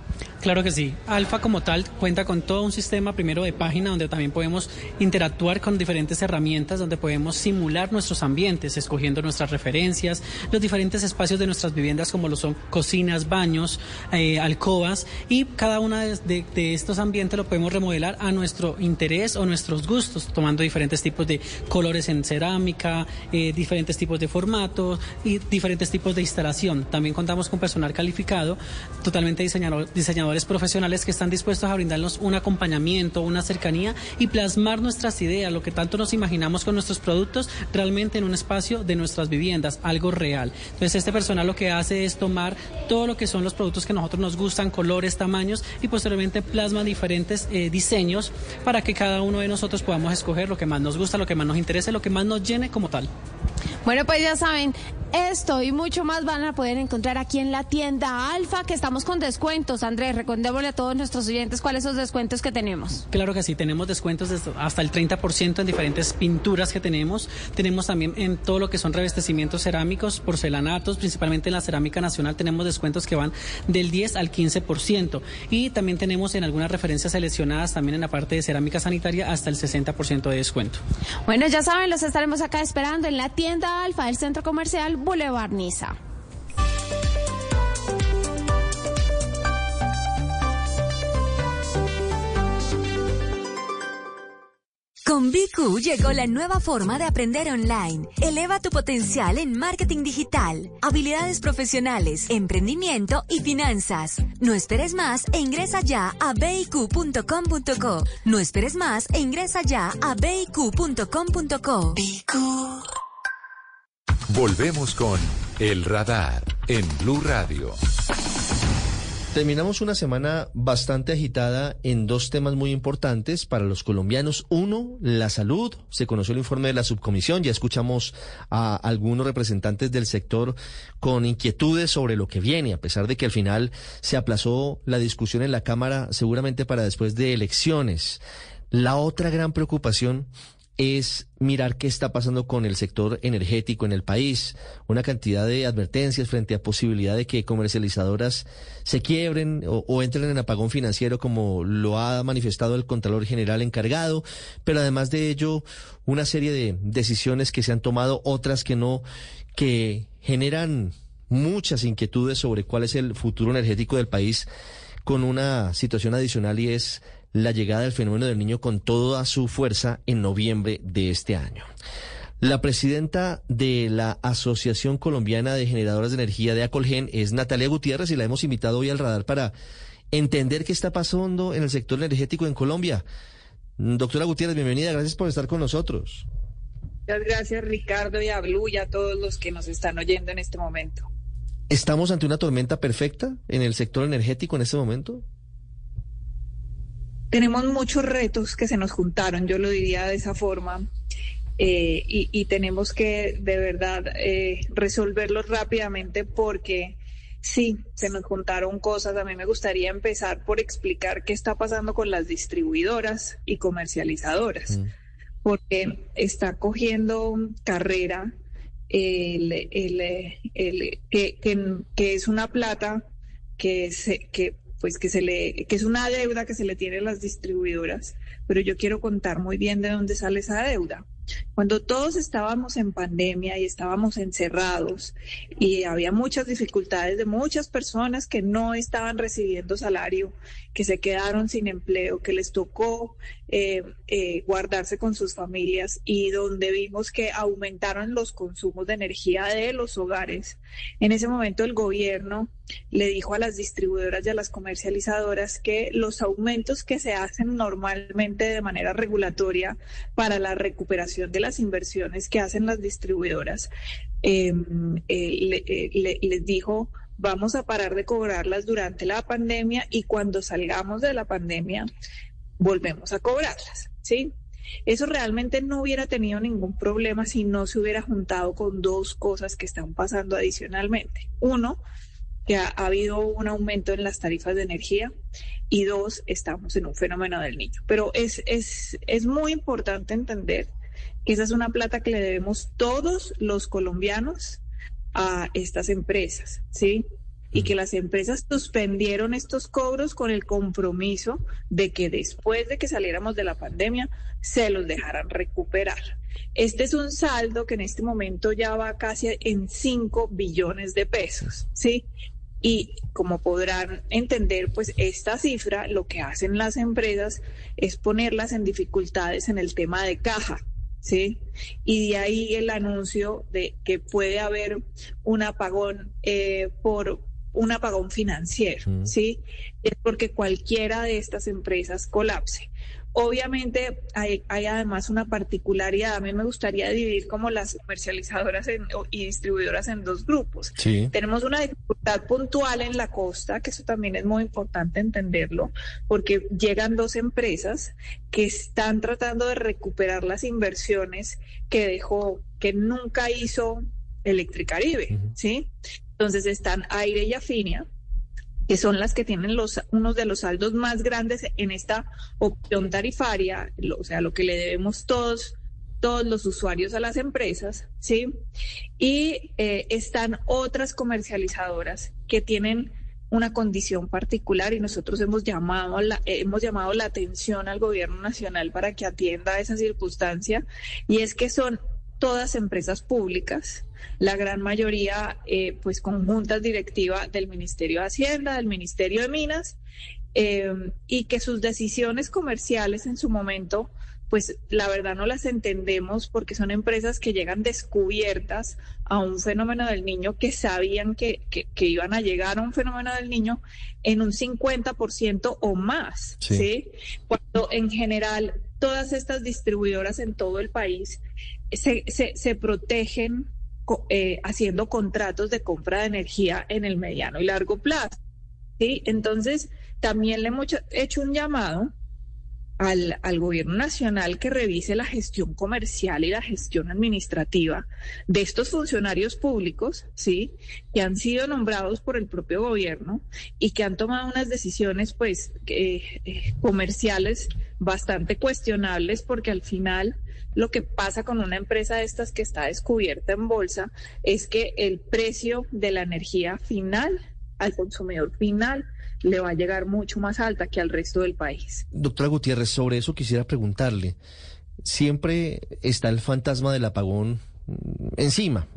Claro que sí. Alfa como tal cuenta con todo un sistema primero de página donde también podemos interactuar con diferentes herramientas, donde podemos simular nuestros ambientes, escogiendo nuestras referencias, los diferentes espacios de nuestras viviendas como lo son cocinas, baños, eh, alcobas y cada uno de, de, estos ambientes lo podemos remodelar a nuestro interés o nuestros gustos, tomando diferentes tipos de colores en cerámica, eh, diferentes tipos de formatos y diferentes tipos de instalación. También contamos con personal calificado, totalmente diseñador, diseñador profesionales que están dispuestos a brindarnos un acompañamiento, una cercanía y plasmar nuestras ideas, lo que tanto nos imaginamos con nuestros productos, realmente en un espacio de nuestras viviendas, algo real. Entonces, este personal lo que hace es tomar todo lo que son los productos que nosotros nos gustan, colores, tamaños, y posteriormente plasma diferentes eh, diseños para que cada uno de nosotros podamos escoger lo que más nos gusta, lo que más nos interese, lo que más nos llene como tal. Bueno, pues ya saben, esto y mucho más van a poder encontrar aquí en la tienda Alfa, que estamos con descuentos. Andrés, recordémosle a todos nuestros oyentes cuáles son los descuentos que tenemos. Claro que sí, tenemos descuentos hasta el 30% en diferentes pinturas que tenemos. Tenemos también en todo lo que son revestecimientos cerámicos, porcelanatos, principalmente en la cerámica nacional, tenemos descuentos que van del 10 al 15%. Y también tenemos en algunas referencias seleccionadas, también en la parte de cerámica sanitaria, hasta el 60% de descuento. Bueno, ya saben, los estaremos acá esperando en la tienda Alfa del Centro Comercial Boulevard Niza. Con BQ llegó la nueva forma de aprender online. Eleva tu potencial en marketing digital, habilidades profesionales, emprendimiento y finanzas. No esperes más e ingresa ya a biq.com.co. No esperes más e ingresa ya a biq.com.co. Volvemos con El Radar en Blue Radio. Terminamos una semana bastante agitada en dos temas muy importantes para los colombianos. Uno, la salud. Se conoció el informe de la subcomisión. Ya escuchamos a algunos representantes del sector con inquietudes sobre lo que viene, a pesar de que al final se aplazó la discusión en la Cámara seguramente para después de elecciones. La otra gran preocupación es mirar qué está pasando con el sector energético en el país. Una cantidad de advertencias frente a posibilidad de que comercializadoras se quiebren o, entren en apagón financiero, como lo ha manifestado el Contralor General encargado. Pero además de ello, una serie de decisiones que se han tomado, otras que no, que generan muchas inquietudes sobre cuál es el futuro energético del país con una situación adicional y es la llegada del fenómeno del niño con toda su fuerza en noviembre de este año. La presidenta de la Asociación Colombiana de Generadoras de Energía de Acolgen es Natalia Gutiérrez y la hemos invitado hoy al radar para entender qué está pasando en el sector energético en Colombia. Doctora Gutiérrez, bienvenida, gracias por estar con nosotros. Muchas gracias Ricardo y a Blue y a todos los que nos están oyendo en este momento. ¿Estamos ante una tormenta perfecta en el sector energético en este momento? Tenemos muchos retos que se nos juntaron, yo lo diría de esa forma. Eh, y, tenemos que de verdad eh, resolverlos rápidamente porque sí, se nos juntaron cosas. A mí me gustaría empezar por explicar qué está pasando con las distribuidoras y comercializadoras, mm. porque está cogiendo carrera el, el, que, que, es una plata que se, que pues que se le que es una deuda que se le tiene a las distribuidoras, pero yo quiero contar muy bien de dónde sale esa deuda. Cuando todos estábamos en pandemia y estábamos encerrados y había muchas dificultades de muchas personas que no estaban recibiendo salario, que se quedaron sin empleo, que les tocó eh, eh, guardarse con sus familias y donde vimos que aumentaron los consumos de energía de los hogares. En ese momento el gobierno le dijo a las distribuidoras y a las comercializadoras que los aumentos que se hacen normalmente de manera regulatoria para la recuperación de las inversiones que hacen las distribuidoras, em, eh, les dijo vamos a parar de cobrarlas durante la pandemia y cuando salgamos de la pandemia volvemos a cobrarlas, ¿sí? Eso realmente no hubiera tenido ningún problema si no se hubiera juntado con dos cosas que están pasando adicionalmente. Uno, que ha, habido un aumento en las tarifas de energía y dos, estamos en un fenómeno del niño. Pero es, es, es muy importante entender que esa es una plata que le debemos todos los colombianos a estas empresas, ¿sí? Y que las empresas suspendieron estos cobros con el compromiso de que después de que saliéramos de la pandemia se los dejaran recuperar. Este es un saldo que en este momento ya va casi en 5 billones de pesos, ¿sí? Y como podrán entender, pues esta cifra lo que hacen las empresas es ponerlas en dificultades en el tema de caja, ¿sí? Y de ahí el anuncio de que puede haber un apagón eh, por un apagón financiero, ¿sí? Es porque cualquiera de estas empresas colapse. Obviamente hay, además una particularidad. A mí me gustaría dividir como las comercializadoras y distribuidoras en dos grupos. Tenemos una dificultad puntual en la costa, que eso también es muy importante entenderlo, porque llegan dos empresas que están tratando de recuperar las inversiones que dejó, que nunca hizo Electricaribe, ¿sí? Entonces están Aire y Afinia que son las que tienen los, unos de los saldos más grandes en esta opción tarifaria, o sea, lo que le debemos todos todos los usuarios a las empresas, ¿sí? Y eh, están otras comercializadoras que tienen una condición particular y nosotros hemos llamado, la, hemos llamado la atención al gobierno nacional para que atienda esa circunstancia y es que son todas empresas públicas, la gran mayoría eh, pues con juntas directivas del Ministerio de Hacienda, del Ministerio de Minas, eh, y que sus decisiones comerciales en su momento pues la verdad no las entendemos porque son empresas que llegan descubiertas a un fenómeno del niño que sabían que, que, iban a llegar a un fenómeno del niño en un 50% o más, sí. Cuando en general todas estas distribuidoras en todo el país se, se, protegen eh, haciendo contratos de compra de energía en el mediano y largo plazo. ¿sí? Entonces, también le hemos hecho un llamado al, al, gobierno nacional que revise la gestión comercial y la gestión administrativa de estos funcionarios públicos, ¿sí? Que han sido nombrados por el propio gobierno y que han tomado unas decisiones, pues, eh, comerciales bastante cuestionables porque al final lo que pasa con una empresa de estas que está descubierta en bolsa es que el precio de la energía final al consumidor final le va a llegar mucho más alta que al resto del país. Doctora Gutiérrez, sobre eso quisiera preguntarle. Siempre está el fantasma del apagón encima.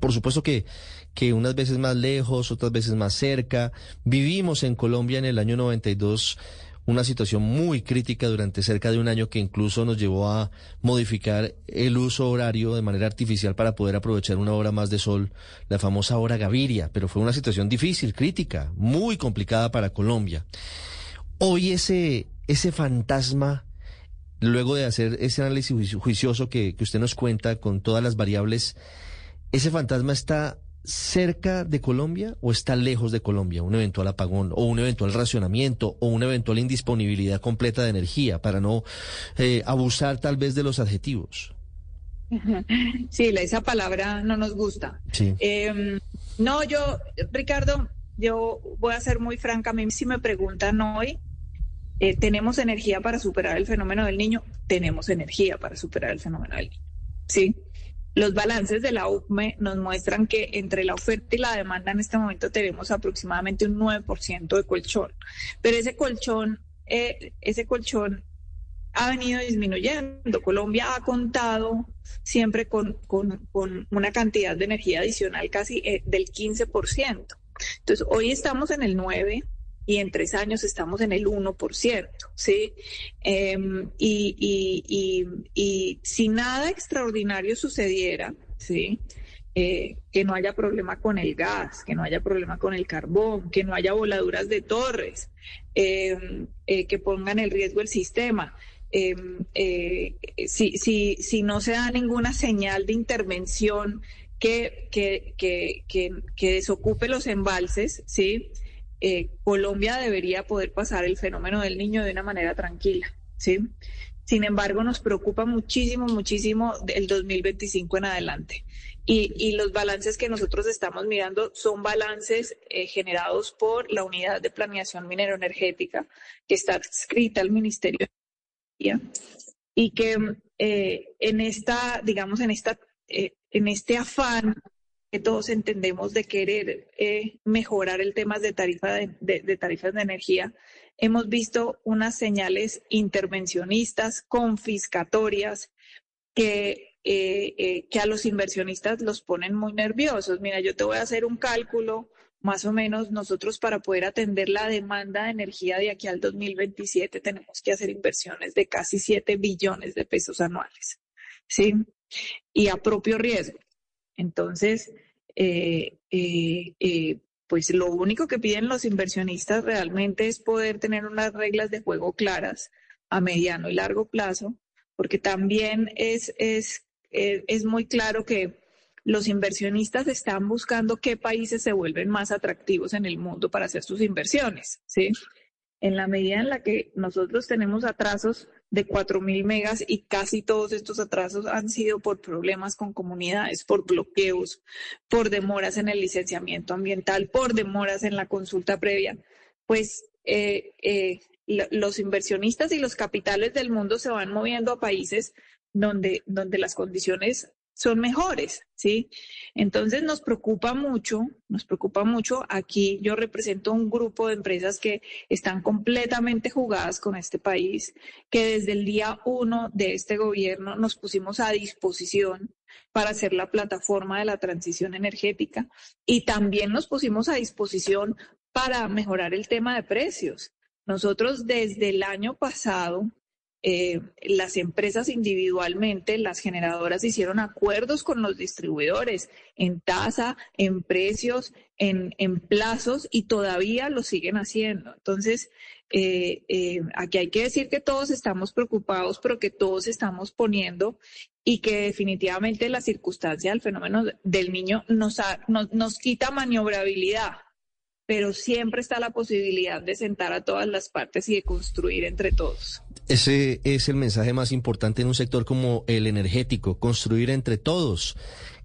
Por supuesto que, que unas veces más lejos, otras veces más cerca. Vivimos en Colombia en el año 92 una situación muy crítica durante cerca de un año que incluso nos llevó a modificar el uso horario de manera artificial para poder aprovechar una hora más de sol, la famosa hora Gaviria, pero fue una situación difícil, crítica, muy complicada para Colombia. Hoy ese, ese fantasma, luego de hacer ese análisis juicioso que, que usted nos cuenta con todas las variables, ese fantasma está cerca de Colombia o está lejos de Colombia? Un eventual apagón o un eventual racionamiento o una eventual indisponibilidad completa de energía para no eh, abusar tal vez de los adjetivos. Sí, esa palabra no nos gusta. Sí. Em, no, yo, Ricardo, yo voy a ser muy franca. A mí si me preguntan hoy, eh, ¿tenemos energía para superar el fenómeno del niño? Tenemos energía para superar el fenómeno del niño. Sí. Los balances de la UCME nos muestran que entre la oferta y la demanda en este momento tenemos aproximadamente un 9% de colchón. Pero ese colchón, eh, ese colchón ha venido disminuyendo. Colombia ha contado siempre con, con, una cantidad de energía adicional casi eh, del 15%. Entonces, hoy estamos en el 9% y en tres años estamos en el 1%, ¿sí? Em, y, si nada extraordinario sucediera, ¿sí? Eh, que no haya problema con el gas, que no haya problema con el carbón, que no haya voladuras de torres, em, eh, que pongan en riesgo el sistema. Em, eh, si, si, si no se da ninguna señal de intervención que, que, que desocupe los embalses, ¿sí? Eh, Colombia debería poder pasar el fenómeno del niño de una manera tranquila, ¿sí? Sin embargo, nos preocupa muchísimo, muchísimo el 2025 en adelante. Y, los balances que nosotros estamos mirando son balances eh, generados por la Unidad de Planeación Minero-Energética, que está adscrita al Ministerio de Energía, y que eh, en esta, digamos, en esta, en este afán que todos entendemos de querer eh, mejorar el tema de, tarifa de, tarifas de energía, hemos visto unas señales intervencionistas, confiscatorias, que, eh, eh, que a los inversionistas los ponen muy nerviosos. Mira, yo te voy a hacer un cálculo, más o menos nosotros para poder atender la demanda de energía de aquí al 2027 tenemos que hacer inversiones de casi 7 billones de pesos anuales, ¿sí? Y a propio riesgo. Entonces, eh, eh, eh, pues lo único que piden los inversionistas realmente es poder tener unas reglas de juego claras a mediano y largo plazo, porque también es, es, es muy claro que los inversionistas están buscando qué países se vuelven más atractivos en el mundo para hacer sus inversiones, ¿sí? En la medida en la que nosotros tenemos atrasos de 4.000 megas y casi todos estos atrasos han sido por problemas con comunidades, por bloqueos, por demoras en el licenciamiento ambiental, por demoras en la consulta previa. Pues eh, eh, los inversionistas y los capitales del mundo se van moviendo a países donde, donde las condiciones son mejores, ¿sí? Entonces nos preocupa mucho, nos preocupa mucho. Aquí yo represento un grupo de empresas que están completamente jugadas con este país, que desde el día uno de este gobierno nos pusimos a disposición para hacer la plataforma de la transición energética y también nos pusimos a disposición para mejorar el tema de precios. Nosotros desde el año pasado eh, las empresas individualmente, las generadoras hicieron acuerdos con los distribuidores en tasa, en precios, en, plazos y todavía lo siguen haciendo. Entonces, eh, eh, aquí hay que decir que todos estamos preocupados, pero que todos estamos poniendo y que definitivamente la circunstancia del fenómeno del niño nos, nos, nos quita maniobrabilidad pero siempre está la posibilidad de sentar a todas las partes y de construir entre todos. Ese es el mensaje más importante en un sector como el energético, construir entre todos,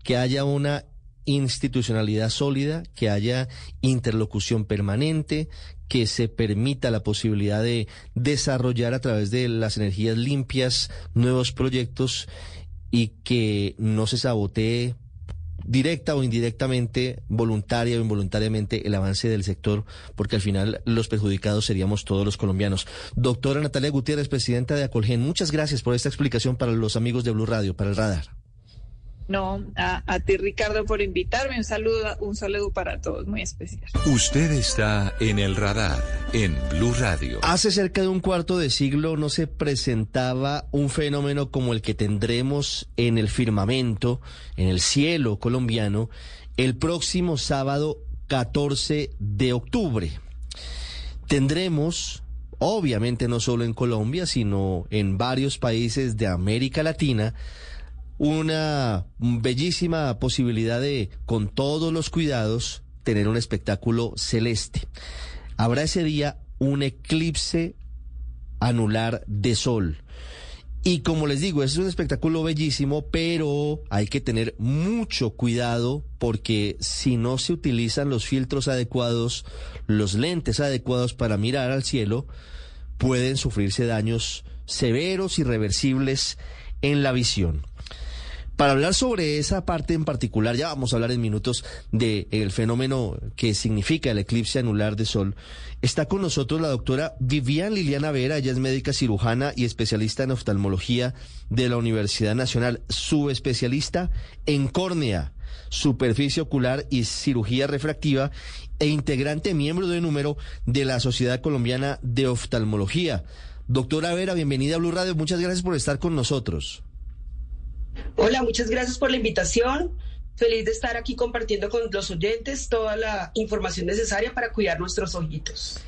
que haya una institucionalidad sólida, que haya interlocución permanente, que se permita la posibilidad de desarrollar a través de las energías limpias nuevos proyectos y que no se sabotee directa o indirectamente, voluntaria o involuntariamente, el avance del sector, porque al final los perjudicados seríamos todos los colombianos. Doctora Natalia Gutiérrez, presidenta de Acolgen, muchas gracias por esta explicación para los amigos de Blue Radio, para el radar. No, a, ti Ricardo por invitarme. Un saludo, un saludo para todos, muy especial. Usted está en el radar en Blue Radio. Hace cerca de un cuarto de siglo no se presentaba un fenómeno como el que tendremos en el firmamento, en el cielo colombiano, el próximo sábado 14 de octubre. Tendremos obviamente no solo en Colombia, sino en varios países de América Latina, una bellísima posibilidad de, con todos los cuidados, tener un espectáculo celeste. Habrá ese día un eclipse anular de sol. Y como les digo, es un espectáculo bellísimo, pero hay que tener mucho cuidado porque si no se utilizan los filtros adecuados, los lentes adecuados para mirar al cielo, pueden sufrirse daños severos, irreversibles en la visión. Para hablar sobre esa parte en particular, ya vamos a hablar en minutos del fenómeno que significa el eclipse anular de sol. Está con nosotros la doctora Vivian Liliana Vera, ella es médica cirujana y especialista en oftalmología de la Universidad Nacional, subespecialista en córnea, superficie ocular y cirugía refractiva e integrante miembro de número de la Sociedad Colombiana de Oftalmología. Doctora Vera, bienvenida a Blue Radio, muchas gracias por estar con nosotros. Hola, muchas gracias por la invitación. Feliz de estar aquí compartiendo con los oyentes toda la información necesaria para cuidar nuestros ojitos.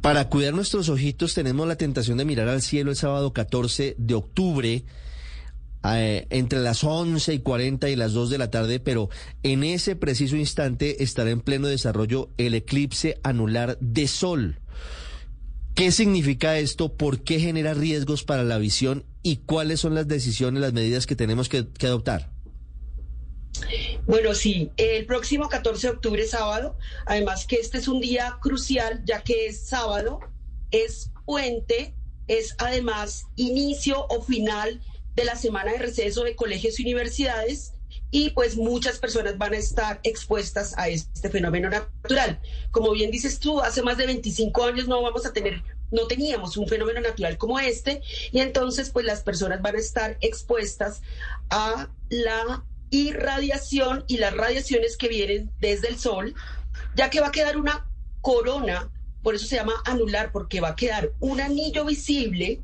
Para cuidar nuestros ojitos tenemos la tentación de mirar al cielo el sábado 14 de octubre eh, entre las 11 y 40 y las 2 de la tarde, pero en ese preciso instante estará en pleno desarrollo el eclipse anular de sol. ¿Qué significa esto? ¿Por qué genera riesgos para la visión? ¿Y cuáles son las decisiones, las medidas que tenemos que, adoptar? Bueno, sí, el próximo 14 de octubre, sábado, además que este es un día crucial, ya que es sábado, es puente, es además inicio o final de la semana de receso de colegios y universidades y pues muchas personas van a estar expuestas a este fenómeno natural. Como bien dices tú, hace más de 25 años no vamos a tener no teníamos un fenómeno natural como este y entonces pues las personas van a estar expuestas a la irradiación y las radiaciones que vienen desde el sol, ya que va a quedar una corona, por eso se llama anular, porque va a quedar un anillo visible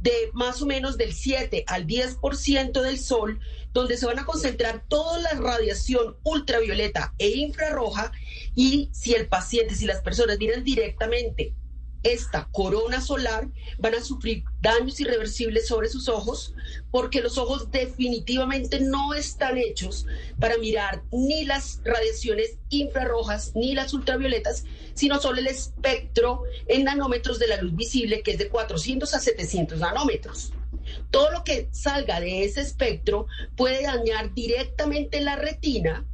de más o menos del 7 al 10% del sol, donde se van a concentrar toda la radiación ultravioleta e infrarroja y si el paciente, si las personas miran directamente esta corona solar van a sufrir daños irreversibles sobre sus ojos porque los ojos definitivamente no están hechos para mirar ni las radiaciones infrarrojas ni las ultravioletas, sino solo el espectro en nanómetros de la luz visible que es de 400 a 700 nanómetros. Todo lo que salga de ese espectro puede dañar directamente la retina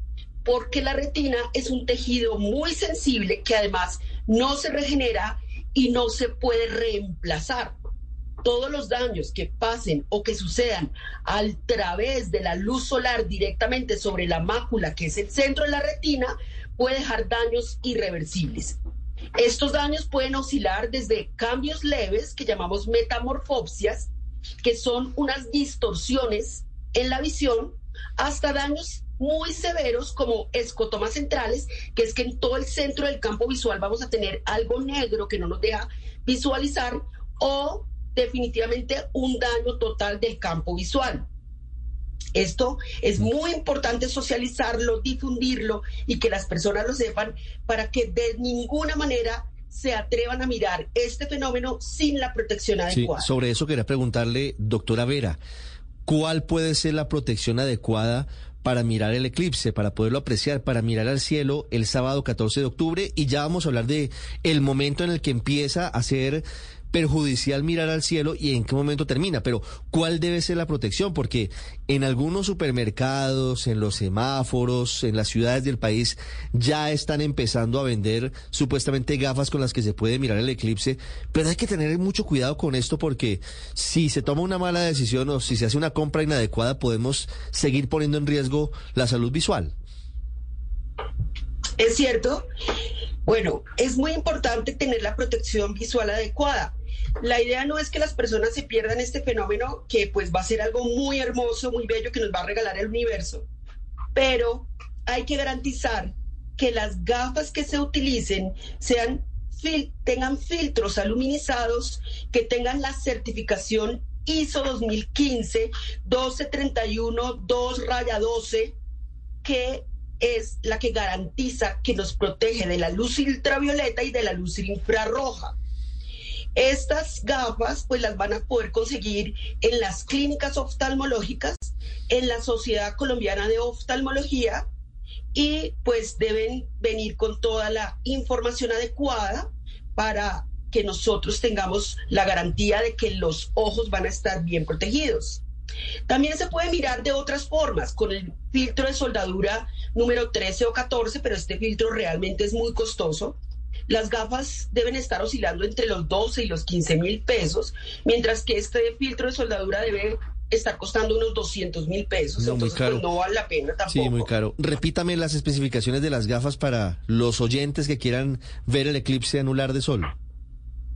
porque la retina es un tejido muy sensible que además no se regenera y no se puede reemplazar. Todos los daños que pasen o que sucedan a través de la luz solar directamente sobre la mácula, que es el centro de la retina, puede dejar daños irreversibles. Estos daños pueden oscilar desde cambios leves, que llamamos metamorfopsias, que son unas distorsiones en la visión, hasta daños muy severos como escotomas centrales, que es que en todo el centro del campo visual vamos a tener algo negro que no nos deja visualizar o definitivamente un daño total del campo visual. Esto es muy importante socializarlo, difundirlo y que las personas lo sepan para que de ninguna manera se atrevan a mirar este fenómeno sin la protección adecuada. sobre eso quería preguntarle, doctora Vera, ¿cuál puede ser la protección adecuada para mirar el eclipse, para poderlo apreciar, para mirar al cielo el sábado 14 de octubre. Y ya vamos a hablar de el momento en el que empieza a ser perjudicial mirar al cielo y en qué momento termina, pero ¿cuál debe ser la protección? Porque en algunos supermercados, en los semáforos, en las ciudades del país, ya están empezando a vender supuestamente gafas con las que se puede mirar el eclipse, pero hay que tener mucho cuidado con esto porque si se toma una mala decisión o si se hace una compra inadecuada, podemos seguir poniendo en riesgo la salud visual. Es cierto. Bueno, es muy importante tener la protección visual adecuada la idea no es que las personas se pierdan este fenómeno, que pues va a ser algo muy hermoso, muy bello, que nos va a regalar el universo, pero hay que garantizar que las gafas que se utilicen sean tengan filtros aluminizados, que tengan la certificación ISO 2015 1231 2 raya 12, que es la que garantiza que nos protege de la luz ultravioleta y de la luz infrarroja. Estas gafas pues las van a poder conseguir en las clínicas oftalmológicas, en la Sociedad Colombiana de Oftalmología y pues deben venir con toda la información adecuada para que nosotros tengamos la garantía de que los ojos van a estar bien protegidos. También se puede mirar de otras formas, con el filtro de soldadura número 13 o 14, pero este filtro realmente es muy costoso. Las gafas deben estar oscilando entre los 12 y los 15 mil pesos, mientras que este filtro de soldadura debe estar costando unos 200 mil pesos. No, entonces, pues, no vale la pena tampoco. Sí, muy caro. Repítame las especificaciones de las gafas para los oyentes que quieran ver el eclipse anular de sol.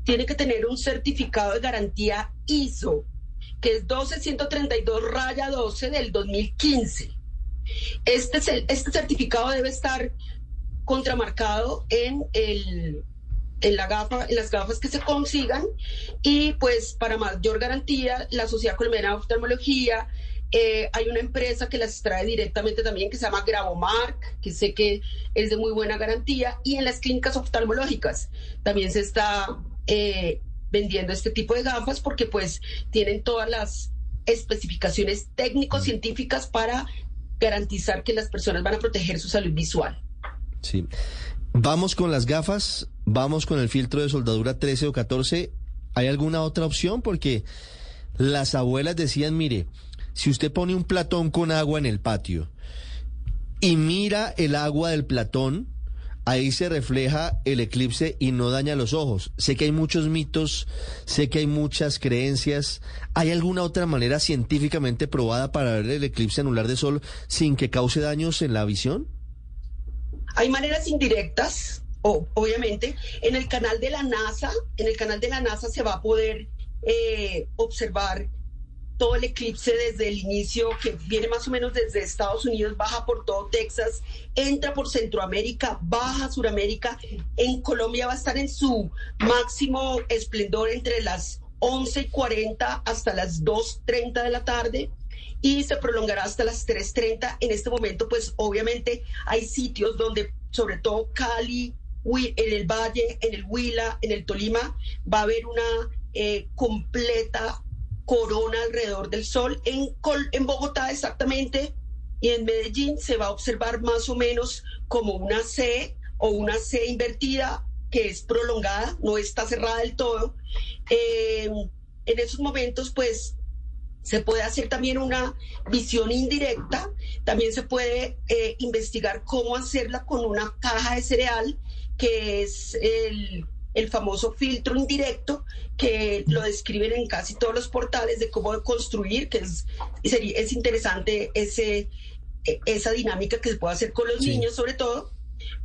Tiene que tener un certificado de garantía ISO, que es 12132 raya 12 del 2015. Este, este certificado debe estar contramarcado en el en la gafa, en las gafas que se consigan y pues para mayor garantía la Sociedad Colombiana de Oftalmología eh, hay una empresa que las trae directamente también que se llama Gravomark, que sé que es de muy buena garantía y en las clínicas oftalmológicas también se está eh, vendiendo este tipo de gafas porque pues tienen todas las especificaciones técnico-científicas para garantizar que las personas van a proteger su salud visual. Sí. Vamos con las gafas, vamos con el filtro de soldadura 13 o 14. ¿Hay alguna otra opción? Porque las abuelas decían, mire, si usted pone un platón con agua en el patio y mira el agua del platón, ahí se refleja el eclipse y no daña los ojos. Sé que hay muchos mitos, sé que hay muchas creencias. ¿Hay alguna otra manera científicamente probada para ver el eclipse anular de sol sin que cause daños en la visión? Hay maneras indirectas, obviamente. En el canal de la NASA, en el canal de la NASA se va a poder eh, observar todo el eclipse desde el inicio, que viene más o menos desde Estados Unidos, baja por todo Texas, entra por Centroamérica, baja Suramérica. En Colombia va a estar en su máximo esplendor entre las 11 y 40 hasta las 2.30 de la tarde y se prolongará hasta las 3.30. En este momento, pues obviamente hay sitios donde, sobre todo Cali, en el Valle, en el Huila, en el Tolima, va a haber una eh, completa corona alrededor del Sol. En, en Bogotá exactamente y en Medellín se va a observar más o menos como una C o una C invertida que es prolongada, no está cerrada del todo. Eh, en esos momentos, pues se puede hacer también una visión indirecta, también se puede eh, investigar cómo hacerla con una caja de cereal, que es el, famoso filtro indirecto, que lo describen en casi todos los portales de cómo construir, que es, es interesante ese, e, esa dinámica que se puede hacer con los niños sobre todo.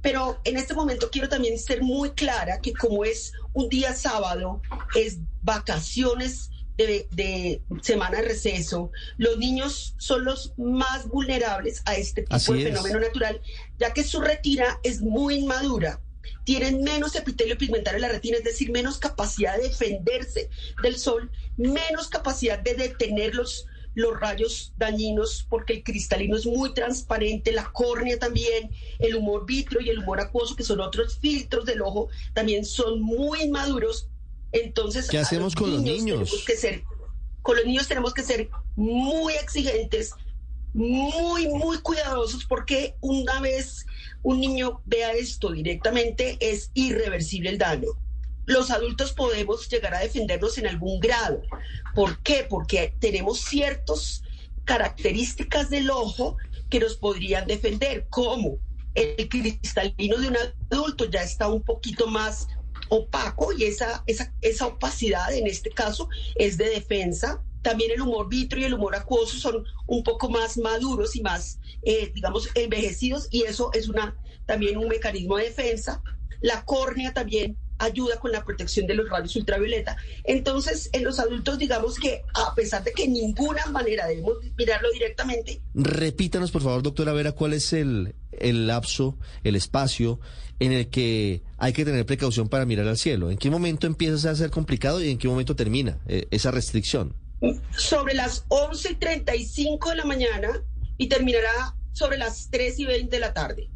Pero en este momento quiero también ser muy clara que como es un día sábado, es vacaciones de, semana de receso, los niños son los más vulnerables a este tipo de fenómeno natural, ya que su retina es muy inmadura. Tienen menos epitelio pigmentario en la retina, es decir, menos capacidad de defenderse del sol, menos capacidad de detener los, los rayos dañinos, porque el cristalino es muy transparente, la córnea también, el humor vitrio y el humor acuoso, que son otros filtros del ojo, también son muy inmaduros entonces, ¿qué hacemos con los niños? Que ser, con los niños tenemos que ser muy exigentes, muy, muy cuidadosos, porque una vez un niño vea esto directamente, es irreversible el daño. Los adultos podemos llegar a defendernos en algún grado. ¿Por qué? Porque tenemos ciertas características del ojo que nos podrían defender, como el cristalino de un adulto ya está un poquito más opaco y esa, esa, opacidad en este caso es de defensa. También el humor vitrio y el humor acuoso son un poco más maduros y más, eh, digamos, envejecidos y eso es una, también un mecanismo de defensa. La córnea también ayuda con la protección de los rayos ultravioleta. Entonces, en los adultos, digamos que a pesar de que ninguna manera debemos mirarlo directamente. Repítanos, por favor, doctora Vera, cuál es el, el lapso, el espacio en el que hay que tener precaución para mirar al cielo. ¿En qué momento empieza a ser complicado y en qué momento termina eh, esa restricción? Sobre las 11 y 35 de la mañana y terminará sobre las 3 y 20 de la tarde.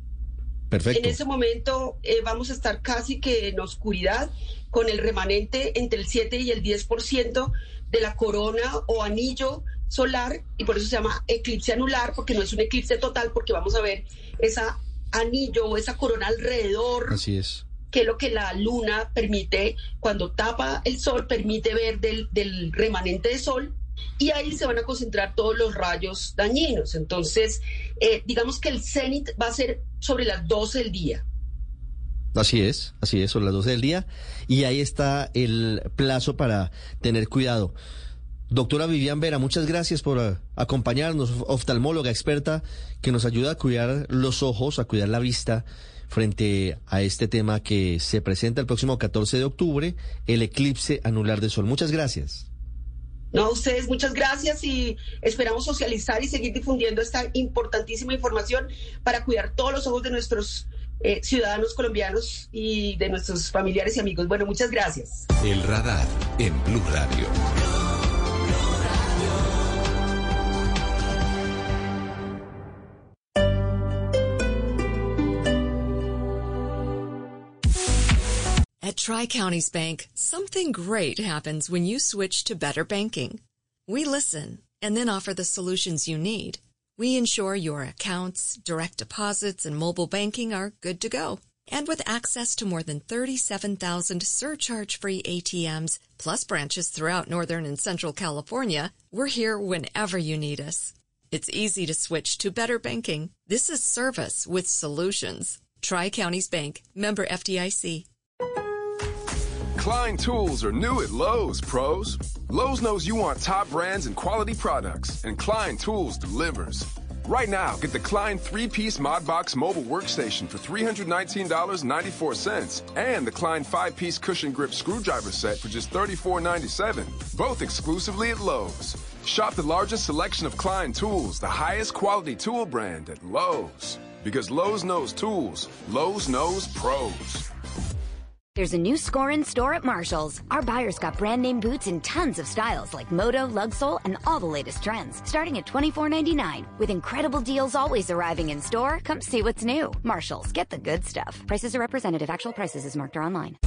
Perfecto. En ese momento eh, vamos a estar casi que en oscuridad con el remanente entre el 7 y el 10% de la corona o anillo solar y por eso se llama eclipse anular porque no es un eclipse total porque vamos a ver esa anillo o esa corona alrededor. Así es. Que es lo que la luna permite cuando tapa el sol, permite ver del, del remanente de sol y ahí se van a concentrar todos los rayos dañinos. Entonces, eh, digamos que el cenit va a ser sobre las 12 del día. Así es, así es, sobre las 12 del día. Y ahí está el plazo para tener cuidado. Doctora Vivian Vera, muchas gracias por eh, acompañarnos, oftalmóloga experta que nos ayuda a cuidar los ojos, a cuidar la vista frente a este tema que se presenta el próximo 14 de octubre, el eclipse anular de sol. Muchas gracias. No, a ustedes muchas gracias y esperamos socializar y seguir difundiendo esta importantísima información para cuidar todos los ojos de nuestros eh, ciudadanos colombianos y de nuestros familiares y amigos. Bueno, muchas gracias. El radar en Blue Radio. At Tri Counties Bank, something great happens when you switch to better banking. We listen and then offer the solutions you need. We ensure your accounts, direct deposits, and mobile banking are good to go. And with access to more than 37,000 surcharge-free ATMs, plus branches throughout Northern and Central California, we're here whenever you need us. It's easy to switch to better banking. This is service with solutions. Tri Counties Bank, member FDIC. Klein tools are new at Lowe's, pros. Lowe's knows you want top brands and quality products, and Klein Tools delivers. Right now, get the Klein three-piece ModBox mobile workstation for $319.94 and the Klein five-piece cushion grip screwdriver set for just $34.97, both exclusively at Lowe's. Shop the largest selection of Klein tools, the highest quality tool brand at Lowe's. Because Lowe's knows tools, Lowe's knows pros. There's a new score in store at Marshall's. Our buyers got brand name boots in tons of styles like Moto, Lugsole, and all the latest trends, starting at $24.99. With incredible deals always arriving in store, come see what's new. Marshall's, get the good stuff. Prices are representative. Actual prices is marked or online.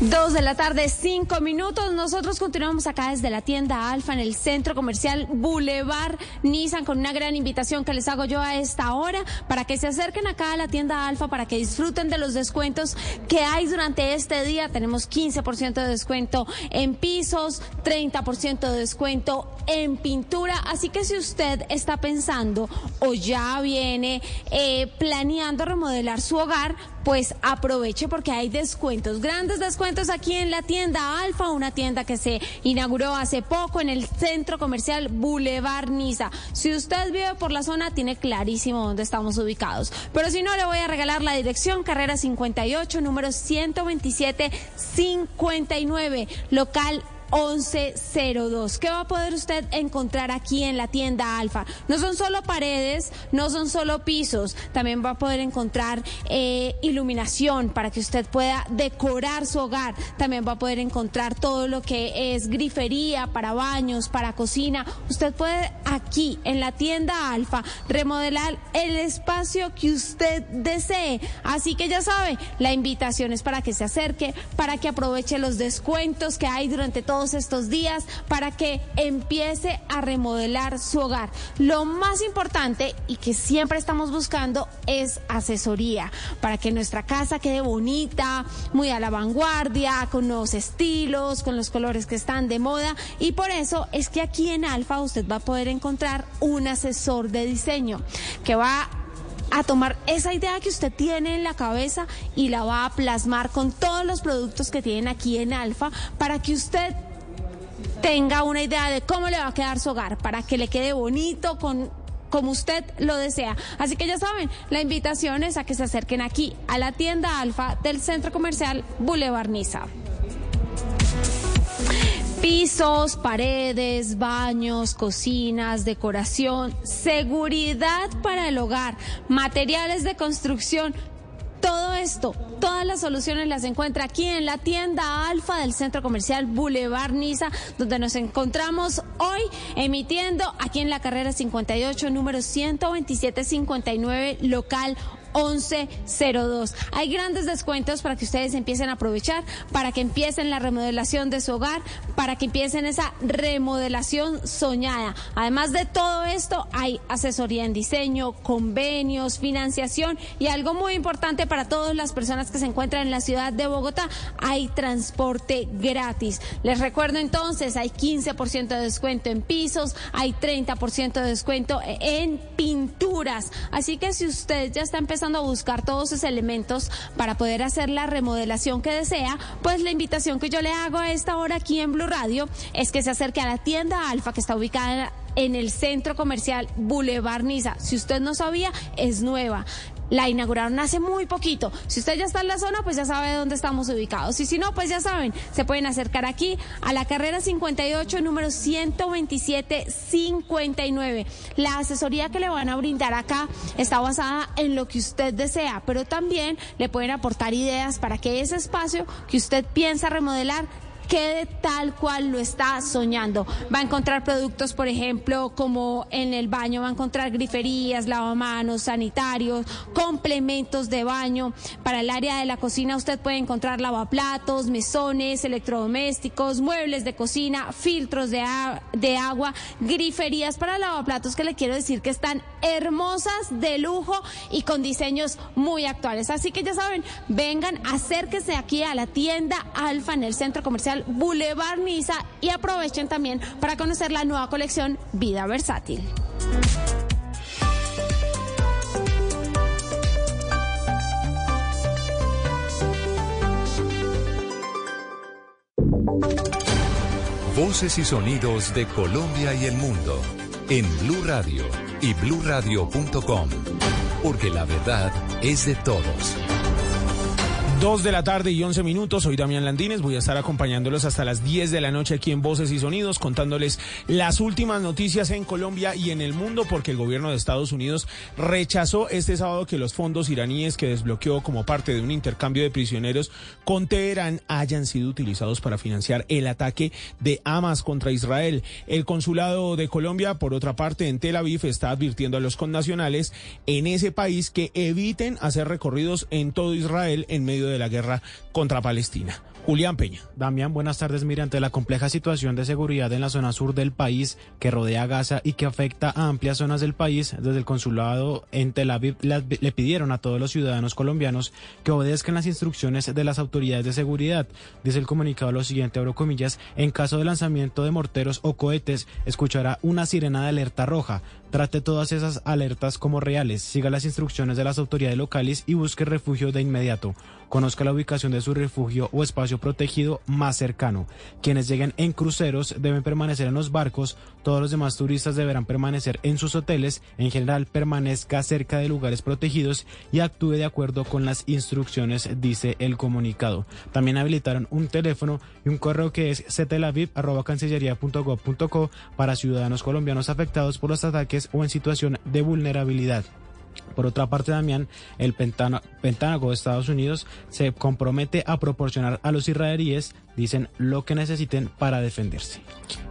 Dos de la tarde, cinco minutos. Nosotros continuamos acá desde la tienda Alfa en el centro comercial Boulevard Nissan con una gran invitación que les hago yo a esta hora para que se acerquen acá a la tienda Alfa para que disfruten de los descuentos que hay durante este día. Tenemos 15% de descuento en pisos, 30% de descuento en pintura. Así que si usted está pensando o ya viene eh, planeando remodelar su hogar, pues aproveche porque hay descuentos, grandes descuentos aquí en la tienda Alfa, una tienda que se inauguró hace poco en el centro comercial Boulevard Niza. Si usted vive por la zona, tiene clarísimo dónde estamos ubicados. Pero si no, le voy a regalar la dirección, carrera 58, número 127-59, local 1102. ¿Qué va a poder usted encontrar aquí en la tienda Alfa? No son solo paredes, no son solo pisos, también va a poder encontrar eh, iluminación para que usted pueda decorar su hogar. También va a poder encontrar todo lo que es grifería para baños, para cocina. Usted puede aquí en la tienda Alfa remodelar el espacio que usted desee. Así que ya sabe, la invitación es para que se acerque, para que aproveche los descuentos que hay durante estos días para que empiece a remodelar su hogar. Lo más importante y que siempre estamos buscando es asesoría para que nuestra casa quede bonita, muy a la vanguardia, con nuevos estilos, con los colores que están de moda y por eso es que aquí en Alfa usted va a poder encontrar un asesor de diseño que va a tomar esa idea que usted tiene en la cabeza y la va a plasmar con todos los productos que tienen aquí en Alfa para que usted tenga una idea de cómo le va a quedar su hogar, para que le quede bonito, con como usted lo desea. Así que ya saben, la invitación es a que se acerquen aquí a la tienda Alfa del Centro Comercial Boulevard Niza. Pisos, paredes, baños, cocinas, decoración, seguridad para el hogar, materiales de construcción. Todo esto, todas las soluciones las encuentra aquí en la tienda Alfa del Centro Comercial Boulevard Niza, donde nos encontramos hoy emitiendo aquí en la carrera 58, número 12759, local 1102. Hay grandes descuentos para que ustedes empiecen a aprovechar, para que empiecen la remodelación de su hogar, para que empiecen esa remodelación soñada. Además de todo esto, hay asesoría en diseño, convenios, financiación y algo muy importante para todas las personas que se encuentran en la ciudad de Bogotá, hay transporte gratis. Les recuerdo entonces, hay 15% de descuento en pisos, hay 30% de descuento en pinturas. Así que si usted ya está empezando a buscar todos esos elementos para poder hacer la remodelación que desea, pues la invitación que yo le hago a esta hora aquí en Blue Radio es que se acerque a la tienda Alfa que está ubicada en el centro comercial Boulevard Niza. Si usted no sabía, es nueva. La inauguraron hace muy poquito. Si usted ya está en la zona, pues ya sabe dónde estamos ubicados. Y si no, pues ya saben, se pueden acercar aquí a la carrera 58, número 127-59. La asesoría que le van a brindar acá está basada en lo que usted desea, pero también le pueden aportar ideas para que ese espacio que usted piensa remodelar quede tal cual lo está soñando. Va a encontrar productos, por ejemplo, como en el baño, va a encontrar griferías, lavamanos, sanitarios, complementos de baño. Para el área de la cocina usted puede encontrar lavaplatos, mesones, electrodomésticos, muebles de cocina, filtros de, agua, griferías para lavaplatos que le quiero decir que están hermosas, de lujo y con diseños muy actuales. Así que ya saben, vengan, acérquense aquí a la tienda Alfa en el centro comercial Boulevard Niza y aprovechen también para conocer la nueva colección Vida Versátil. Voces y sonidos de Colombia y el mundo en Blue Radio y bluradio.com, porque la verdad es de todos. Dos de la tarde y once minutos. Soy Damián Landines. Voy a estar acompañándolos hasta las 10 de la noche aquí en Voces y Sonidos, contándoles las últimas noticias en Colombia y en el mundo, porque el gobierno de Estados Unidos rechazó este sábado que los fondos iraníes que desbloqueó como parte de un intercambio de prisioneros con Teherán hayan sido utilizados para financiar el ataque de Hamas contra Israel. El consulado de Colombia, por otra parte, en Tel Aviv, está advirtiendo a los connacionales en ese país que eviten hacer recorridos en todo Israel en medio de la guerra contra Palestina. Julián Peña. Damián, buenas tardes. Mire, ante la compleja situación de seguridad en la zona sur del país que rodea Gaza y que afecta a amplias zonas del país, desde el consulado en Tel Aviv le pidieron a todos los ciudadanos colombianos que obedezcan las instrucciones de las autoridades de seguridad. Dice el comunicado lo siguiente, abro comillas, en caso de lanzamiento de morteros o cohetes, escuchará una sirena de alerta roja. Trate todas esas alertas como reales, siga las instrucciones de las autoridades locales y busque refugio de inmediato. Conozca la ubicación de su refugio o espacio protegido más cercano. Quienes lleguen en cruceros deben permanecer en los barcos, todos los demás turistas deberán permanecer en sus hoteles, en general permanezca cerca de lugares protegidos y actúe de acuerdo con las instrucciones, dice el comunicado. También habilitaron un teléfono y un correo que es ctelaviv.cancillería.gov.co para ciudadanos colombianos afectados por los ataques o en situación de vulnerabilidad. Por otra parte, Damián, el Pentágono de Estados Unidos se compromete a proporcionar a los israelíes dicen lo que necesiten para defenderse.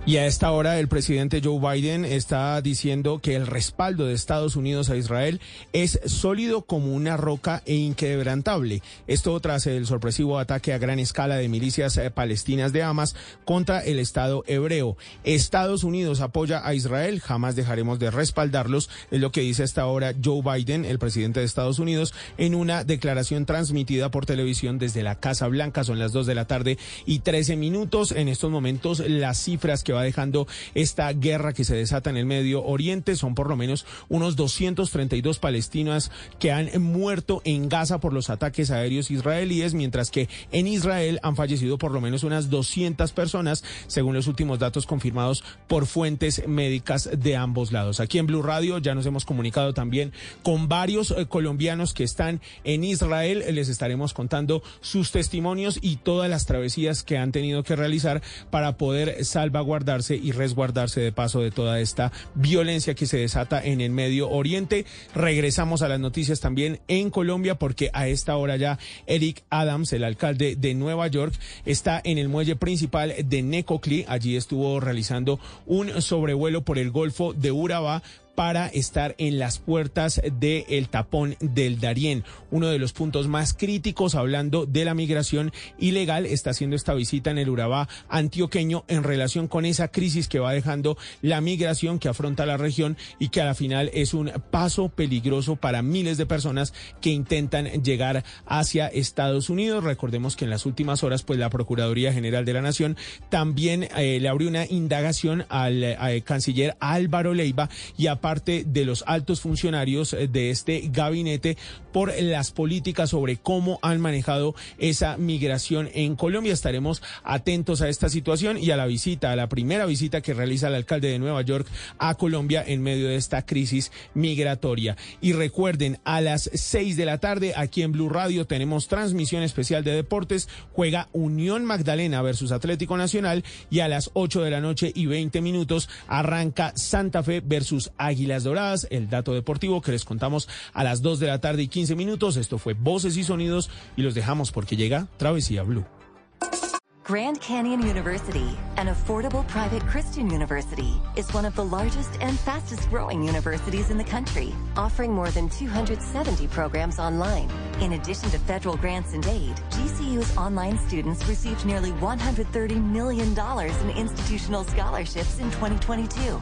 Y a esta hora el presidente Joe Biden está diciendo que el respaldo de Estados Unidos a Israel es sólido como una roca e inquebrantable. Esto tras el sorpresivo ataque a gran escala de milicias eh, palestinas de Hamas contra el Estado hebreo. Estados Unidos apoya a Israel, jamás dejaremos de respaldarlos, es lo que dice hasta ahora Joe Biden, el presidente de Estados Unidos, en una declaración transmitida por televisión desde la Casa Blanca. Son las dos de la tarde y y 13 minutos. En estos momentos las cifras que va dejando esta guerra que se desata en el Medio Oriente son por lo menos unos 232 palestinas que han muerto en Gaza por los ataques aéreos israelíes, mientras que en Israel han fallecido por lo menos unas 200 personas, según los últimos datos confirmados por fuentes médicas de ambos lados. Aquí en Blue Radio ya nos hemos comunicado también con varios eh, colombianos que están en Israel. Les estaremos contando sus testimonios y todas las travesías que han tenido que realizar para poder salvaguardarse y resguardarse de paso de toda esta violencia que se desata en el Medio Oriente. Regresamos a las noticias también en Colombia porque a esta hora ya Eric Adams, el alcalde de Nueva York, está en el muelle principal de Necoclí. Allí estuvo realizando un sobrevuelo por el Golfo de Urabá para estar en las puertas del tapón del Darién. Uno de los puntos más críticos hablando de la migración ilegal está haciendo esta visita en el Urabá antioqueño en relación con esa crisis que va dejando la migración que afronta la región y que a la final es un paso peligroso para miles de personas que intentan llegar hacia Estados Unidos. Recordemos que en las últimas horas pues la Procuraduría General de la Nación también eh, le abrió una indagación al, al canciller Álvaro Leiva y a parte de los altos funcionarios eh, de este gabinete por las políticas sobre cómo han manejado esa migración en Colombia. Estaremos atentos a esta situación y a la visita, a la primera visita que realiza el alcalde de Nueva York a Colombia en medio de esta crisis migratoria. Y recuerden, a las seis de la tarde aquí en Blue Radio tenemos transmisión especial de deportes. Juega Unión Magdalena versus Atlético Nacional y a las ocho de la noche y veinte minutos arranca Santa Fe versus Águilas Doradas, el dato deportivo que les contamos a las 2 de la tarde y 15 minutos. Esto fue Voces y Sonidos y los dejamos porque llega Travesía Blue. Grand Canyon University, an affordable private Christian university, is one of the largest and fastest growing universities in the country, offering more than 270 programs online. In addition to federal grants and aid, GCU's online students received nearly $130 million in institutional scholarships in 2022.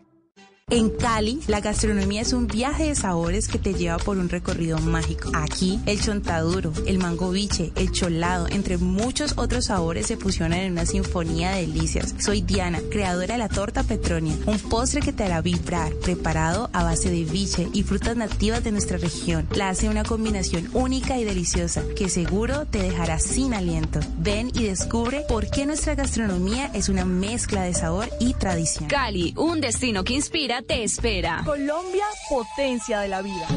En Cali, la gastronomía es un viaje de sabores que te lleva por un recorrido mágico. Aquí, el chontaduro, el mango biche, el cholado, entre muchos otros sabores se fusionan en una sinfonía de delicias. Soy Diana, creadora de la torta Petronia, un postre que te hará vibrar, preparado a base de biche y frutas nativas de nuestra región. La hace una combinación única y deliciosa que seguro te dejará sin aliento. Ven y descubre por qué nuestra gastronomía es una mezcla de sabor y tradición. Cali, un destino que inspira te espera. Colombia, potencia de la vida.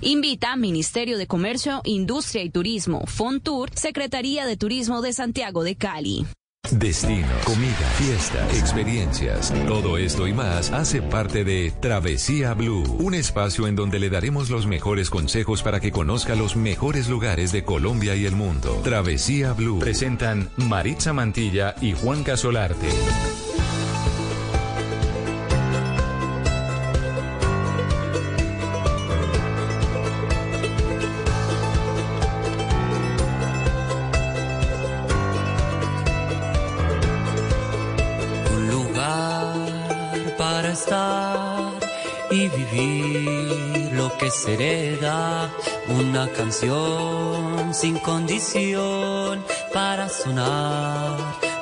Invita Ministerio de Comercio, Industria y Turismo, Fontour, Secretaría de Turismo de Santiago de Cali. Destino, comida, fiesta, experiencias, todo esto y más hace parte de Travesía Blue, un espacio en donde le daremos los mejores consejos para que conozca los mejores lugares de Colombia y el mundo. Travesía Blue presentan Maritza Mantilla y Juan Casolarte. Una canción sin condición para sonar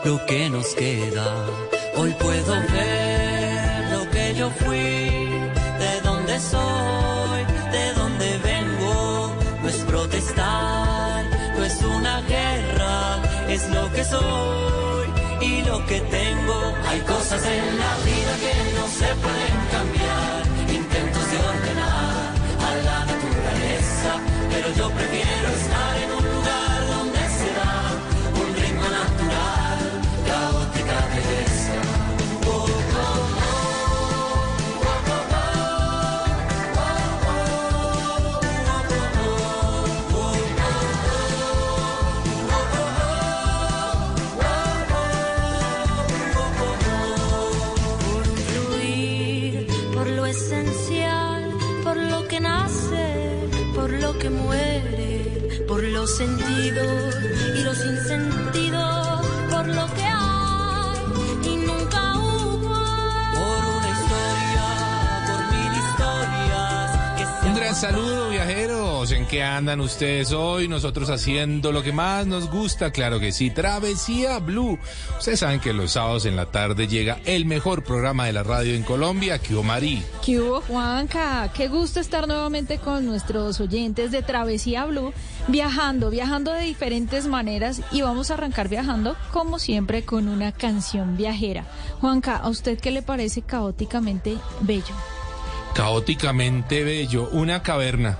lo que nos queda. Hoy puedo ver lo que yo fui, de dónde soy, de dónde vengo. No es protestar, no es una guerra, es lo que soy y lo que tengo. Hay cosas en la vida que no se pueden cambiar, sentidos y los sinsentidos, por lo que saludo viajeros. ¿En qué andan ustedes hoy? Nosotros haciendo lo que más nos gusta, claro que sí, Travesía Blue. Ustedes saben que los sábados en la tarde llega el mejor programa de la radio en Colombia, que Marí. ¿Qué Juanca? Qué gusto estar nuevamente con nuestros oyentes de Travesía Blue, viajando, viajando de diferentes maneras y vamos a arrancar viajando, como siempre, con una canción viajera. Juanca, ¿a usted qué le parece caóticamente bello? Caóticamente bello, una caverna.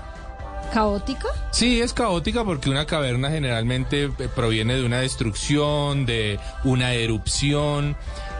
¿Caótica? Sí, es caótica porque una caverna generalmente eh, proviene de una destrucción, de una erupción,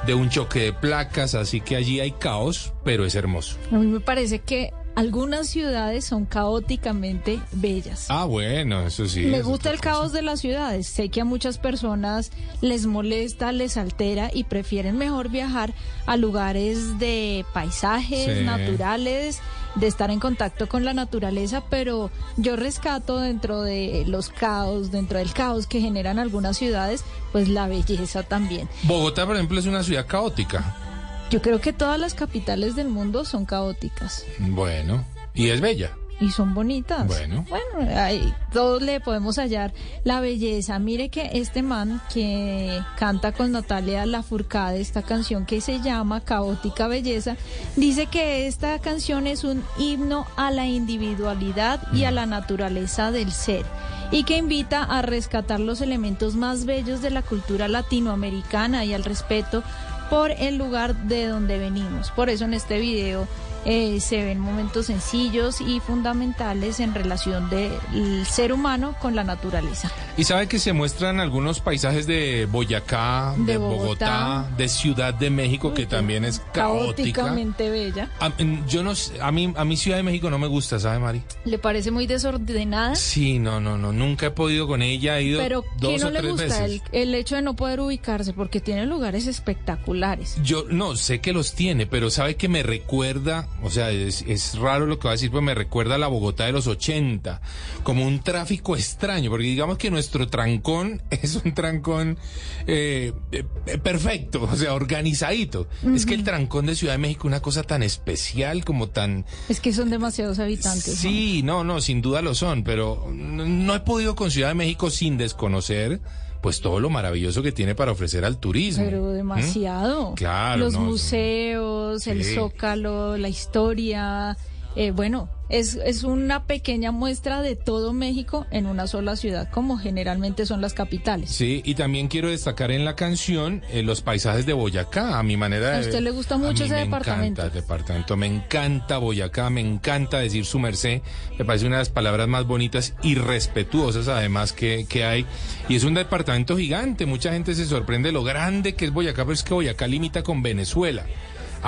de un choque de placas, así que allí hay caos, pero es hermoso. A mí me parece que algunas ciudades son caóticamente bellas. Ah, bueno, eso sí. Me gusta el caos de las ciudades. Sé que a muchas personas les molesta, les altera y prefieren mejor viajar a lugares de paisajes naturales, de estar en contacto con la naturaleza, pero yo rescato dentro de los caos, dentro del caos que generan algunas ciudades, pues la belleza también. Bogotá, por ejemplo, es una ciudad caótica. Yo creo que todas las capitales del mundo son caóticas. Bueno, y es bella. Y son bonitas. Bueno. Bueno, ahí todos le podemos hallar la belleza. Mire que este man que canta con Natalia Lafourcade esta canción que se llama Caótica Belleza, dice que esta canción es un himno a la individualidad y a la naturaleza del ser y que invita a rescatar los elementos más bellos de la cultura latinoamericana y al respeto por el lugar de donde venimos. Por eso en este video eh, se ven momentos sencillos y fundamentales en relación del ser humano con la naturaleza. Y sabe que se muestran algunos paisajes de Boyacá, de, Bogotá, de Ciudad de México, que también es caótica. Caóticamente bella. A, yo no a mí, a mí Ciudad de México no me gusta, ¿sabe, Mari? ¿Le parece muy desordenada? Sí, no, no, no, nunca he podido con ella, he ido Pero dos ¿qué no o le tres gusta? El, el hecho de no poder ubicarse, porque tiene lugares espectaculares. Yo no sé que los tiene, pero sabe que me recuerda, o sea, es, es raro lo que va a decir, pero me recuerda a la Bogotá de los 80, como un tráfico extraño, porque digamos que nuestro trancón es un trancón eh, eh, perfecto, o sea, organizadito. Es que el trancón de Ciudad de México es una cosa tan especial, como tan... Es que son demasiados habitantes. Sí, no, no, sin duda lo son, pero no, no he podido con Ciudad de México sin desconocer pues todo lo maravilloso que tiene para ofrecer al turismo. Pero demasiado. ¿Mm? Claro, Los no, museos, el zócalo, la historia. Eh, bueno, es, es una pequeña muestra de todo México en una sola ciudad, como generalmente son las capitales. Sí, y también quiero destacar en la canción eh, los paisajes de Boyacá, a mi manera de ¿A usted le gusta a mucho mí ese me departamento? encanta el departamento, me encanta Boyacá, me encanta decir su merced, me parece una de las palabras más bonitas y respetuosas además que, que hay. Y es un departamento gigante, mucha gente se sorprende lo grande que es Boyacá, pero es que Boyacá limita con Venezuela.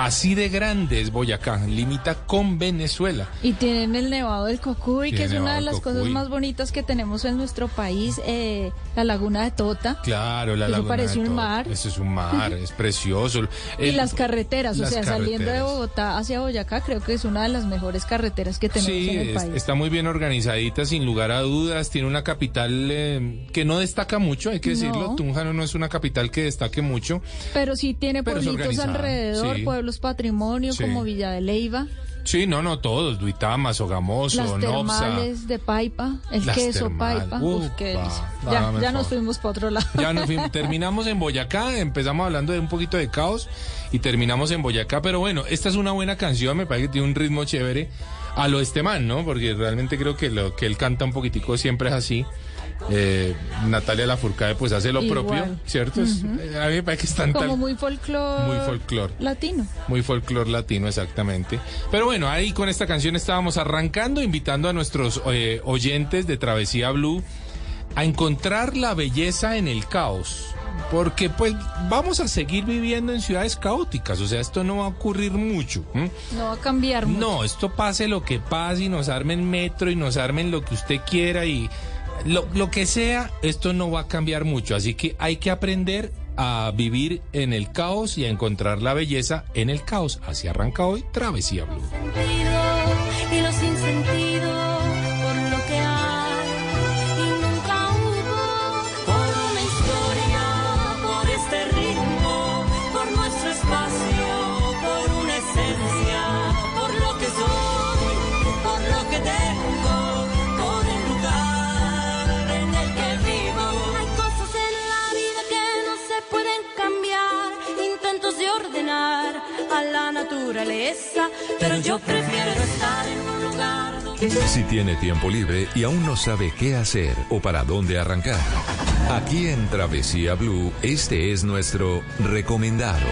Así de grande es Boyacá, limita con Venezuela. Y tienen el Nevado del Cocuy, que es una de las cosas más bonitas que tenemos en nuestro país, eh, la Laguna de Tota. Claro, la laguna parece de un Tot- mar. Eso es un mar, es precioso. Y las carreteras, o sea, saliendo de. Bogotá hacia Boyacá, creo que es una de las mejores carreteras que tenemos Sí, en el es- país. está muy bien organizadita, sin lugar a dudas. Tiene una capital eh, que no destaca mucho, hay que decirlo. No. Tunja no es una capital que destaque mucho. Pero sí tiene pueblitos alrededor, sí. pueblos patrimonio Sí. como Villa de Leiva, Sí, no, no todos. Duitama, Sogamoso, las Nopsa. termales de Paipa, el Las queso Paipa. Uf, qué nada Ya, ya nos fuimos para otro lado. Ya nos fuimos- terminamos en Boyacá, empezamos hablando de un poquito de caos y terminamos en Boyacá, pero bueno, esta es una buena canción, me parece que tiene un ritmo chévere a lo este man, ¿no? Porque realmente creo que lo que él canta un poquitico siempre es así. Eh, Natalia Lafourcade pues hace lo Igual. propio, ¿cierto? Eh, a mí me parece que están Como tan- muy folclor. Muy folclor. Latino. muy folclor latino, exactamente. Pero bueno, ahí con esta canción estábamos arrancando, invitando a nuestros eh, oyentes de Travesía Blue a encontrar la belleza en el caos. Porque pues vamos a seguir viviendo en ciudades caóticas, o sea, esto no va a ocurrir mucho. No va a cambiar mucho. No, esto pase lo que pase y nos armen metro y nos armen lo que usted quiera y lo, lo que sea, esto no va a cambiar mucho. Así que hay que aprender a vivir en el caos y a encontrar la belleza en el caos. Así arranca hoy Travesía Blue. Cabeza, pero yo prefiero estar en un lugar. Si tiene tiempo libre y aún no sabe qué hacer o para dónde arrancar, aquí en Travesía Blue, este es nuestro recomendado.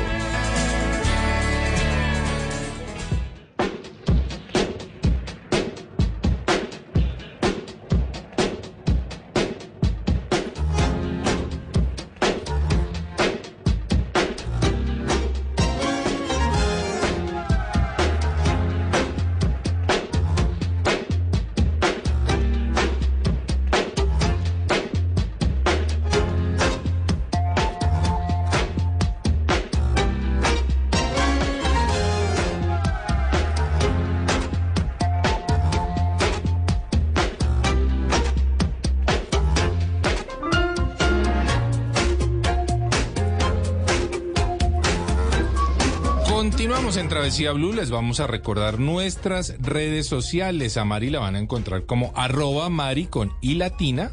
En Travesía Blue, les vamos a recordar nuestras redes sociales. A Mari la van a encontrar como arroba Mari con I latina,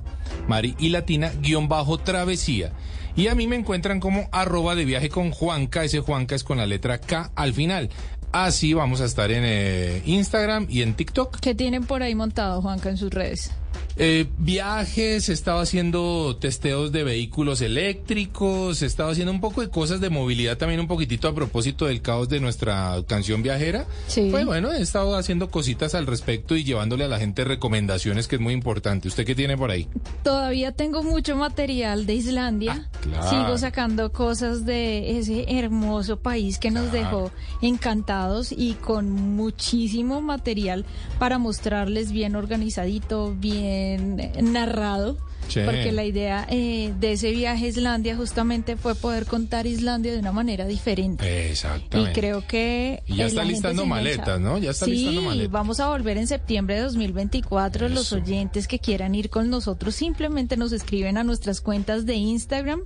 Mari y latina guion bajo travesía. Y a mí me encuentran como arroba de viaje con Juanca, ese Juanca es con la letra K al final. Así vamos a estar en eh, Instagram y en TikTok. ¿Qué tienen por ahí montado, Juanca, en sus redes? Eh, viajes, estaba haciendo testeos de vehículos eléctricos, estaba haciendo un poco de cosas de movilidad también un poquitito a propósito del caos de nuestra canción viajera. Sí. Pues bueno, he estado haciendo cositas al respecto y llevándole a la gente recomendaciones que es muy importante. ¿Usted qué tiene por ahí? Todavía tengo mucho material de Islandia. Ah, claro. Sigo sacando cosas de ese hermoso país que nos dejó encantados y con muchísimo material para mostrarles bien organizadito, bien narrado. Sí. Porque la idea eh, de ese viaje a Islandia justamente fue poder contar Islandia de una manera diferente. Exactamente. Y creo que... Y ya eh, está listando maletas, ¿no? Ya está sí, listando maletas. vamos a volver en septiembre de 2024. Los oyentes que quieran ir con nosotros simplemente nos escriben a nuestras cuentas de Instagram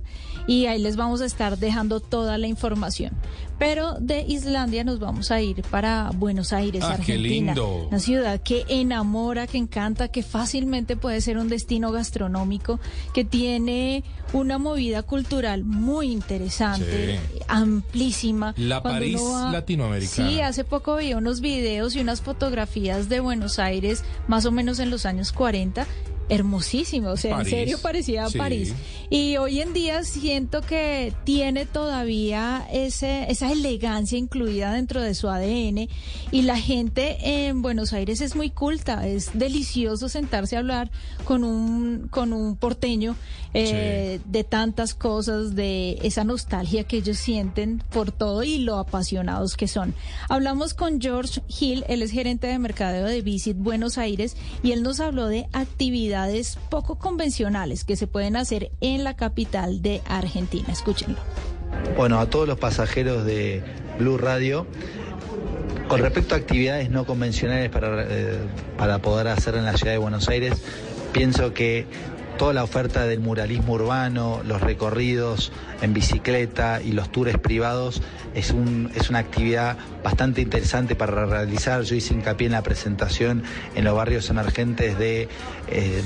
y ahí les vamos a estar dejando toda la información. Pero de Islandia nos vamos a ir para Buenos Aires, Ah, qué Argentina. lindo. Una ciudad que enamora, que encanta, que fácilmente puede ser un destino gastronómico, que tiene una movida cultural muy interesante, Sí. amplísima. La Cuando París va- latinoamericana. Sí, hace poco vi unos videos y unas fotografías de Buenos Aires, más o menos en los años 40. Hermosísimo, o sea, París, en serio parecía a sí. París. Y hoy en día siento que tiene todavía ese, esa elegancia incluida dentro de su ADN y la gente en Buenos Aires es muy culta, es delicioso sentarse a hablar con un, con un porteño eh, de tantas cosas, de esa nostalgia que ellos sienten por todo y lo apasionados que son. Hablamos con George Hill, él es gerente de mercadeo de Visit Buenos Aires y él nos habló de actividades poco convencionales que se pueden hacer en la capital de Argentina. Escúchenlo. Bueno, a todos los pasajeros de Blue Radio, con respecto a actividades no convencionales para, eh, para poder hacer en la ciudad de Buenos Aires, pienso que toda la oferta del muralismo urbano, los recorridos en bicicleta y los tours privados es, un, es una actividad bastante interesante para realizar. Yo hice hincapié en la presentación en los barrios emergentes de eh,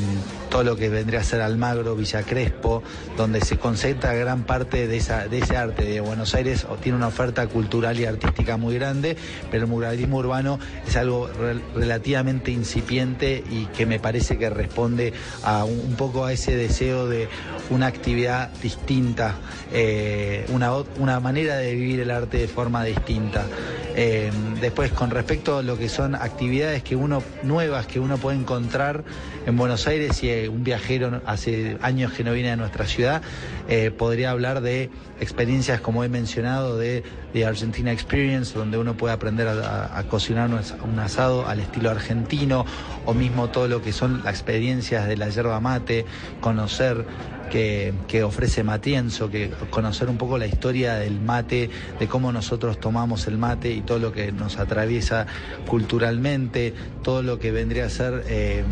todo lo que vendría a ser Almagro, Villa Crespo, donde se concentra gran parte de, ese arte de Buenos Aires, tiene una oferta cultural y artística muy grande, pero el muralismo urbano es algo rel- relativamente incipiente y que me parece que responde a un poco a ese deseo de una actividad distinta, eh, una, una manera de vivir el arte de forma distinta. Eh, después, con respecto a lo que son actividades que uno nuevas que uno puede encontrar en Buenos Aires, si un viajero hace años que no viene a nuestra ciudad, eh, podría hablar de experiencias como he mencionado de, de Argentina Experience, donde uno puede aprender a, cocinar un asado al estilo argentino, o mismo todo lo que son las experiencias de la yerba mate, conocer que, ofrece Matienzo, que conocer un poco la historia del mate, de cómo nosotros tomamos el mate y todo lo que nos atraviesa culturalmente, todo lo que vendría a ser eh,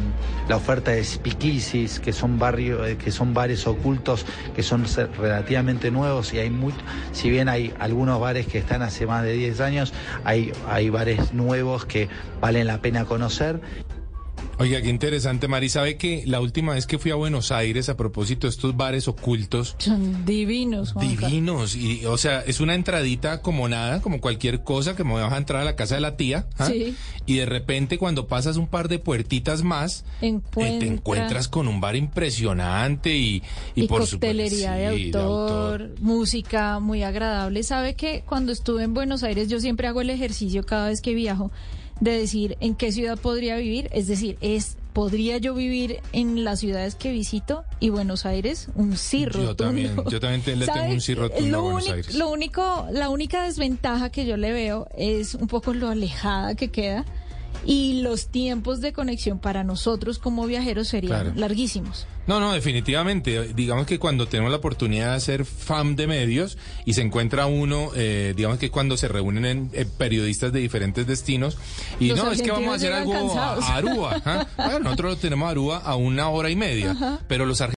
la oferta de speakeasies, que son barrios, eh, que son bares ocultos, que son relativamente nuevos y hay muy, si bien hay algunos bares que están hace más de 10 años, hay, hay bares nuevos que valen la pena conocer. Oiga, qué interesante, Mari. ¿Sabe que la última vez que fui a Buenos Aires, a propósito de estos bares ocultos, Son divinos, Juanca. divinos, y o sea, es una entradita como nada, como cualquier cosa que me vas a entrar a la casa de la tía, ¿ah? Sí. y de repente cuando pasas un par de puertitas más, eh, Encuentra- te encuentras con un bar impresionante y, y, y por supuesto, coctelería de, sí, autor, música muy agradable. Sabe que cuando estuve en Buenos Aires yo siempre hago el ejercicio cada vez que viajo de decir en qué ciudad podría vivir, es decir, es podría yo vivir en las ciudades que visito y Buenos Aires un sí Yo rotundo. también, yo también te- le tengo un sí rotundo lo a Buenos Aires. Lo único, la única desventaja que yo le veo es un poco lo alejada que queda y los tiempos de conexión para nosotros como viajeros serían Claro. larguísimos. No, no, definitivamente. Digamos que cuando tenemos la oportunidad de ser fan de medios y se encuentra uno, eh, digamos que cuando se reúnen en, eh, periodistas de diferentes destinos y Los no, es que vamos a hacer argentinos algo cansados. a Aruba. ¿ah? Bueno, nosotros tenemos a Aruba a una hora y media, Ajá. pero los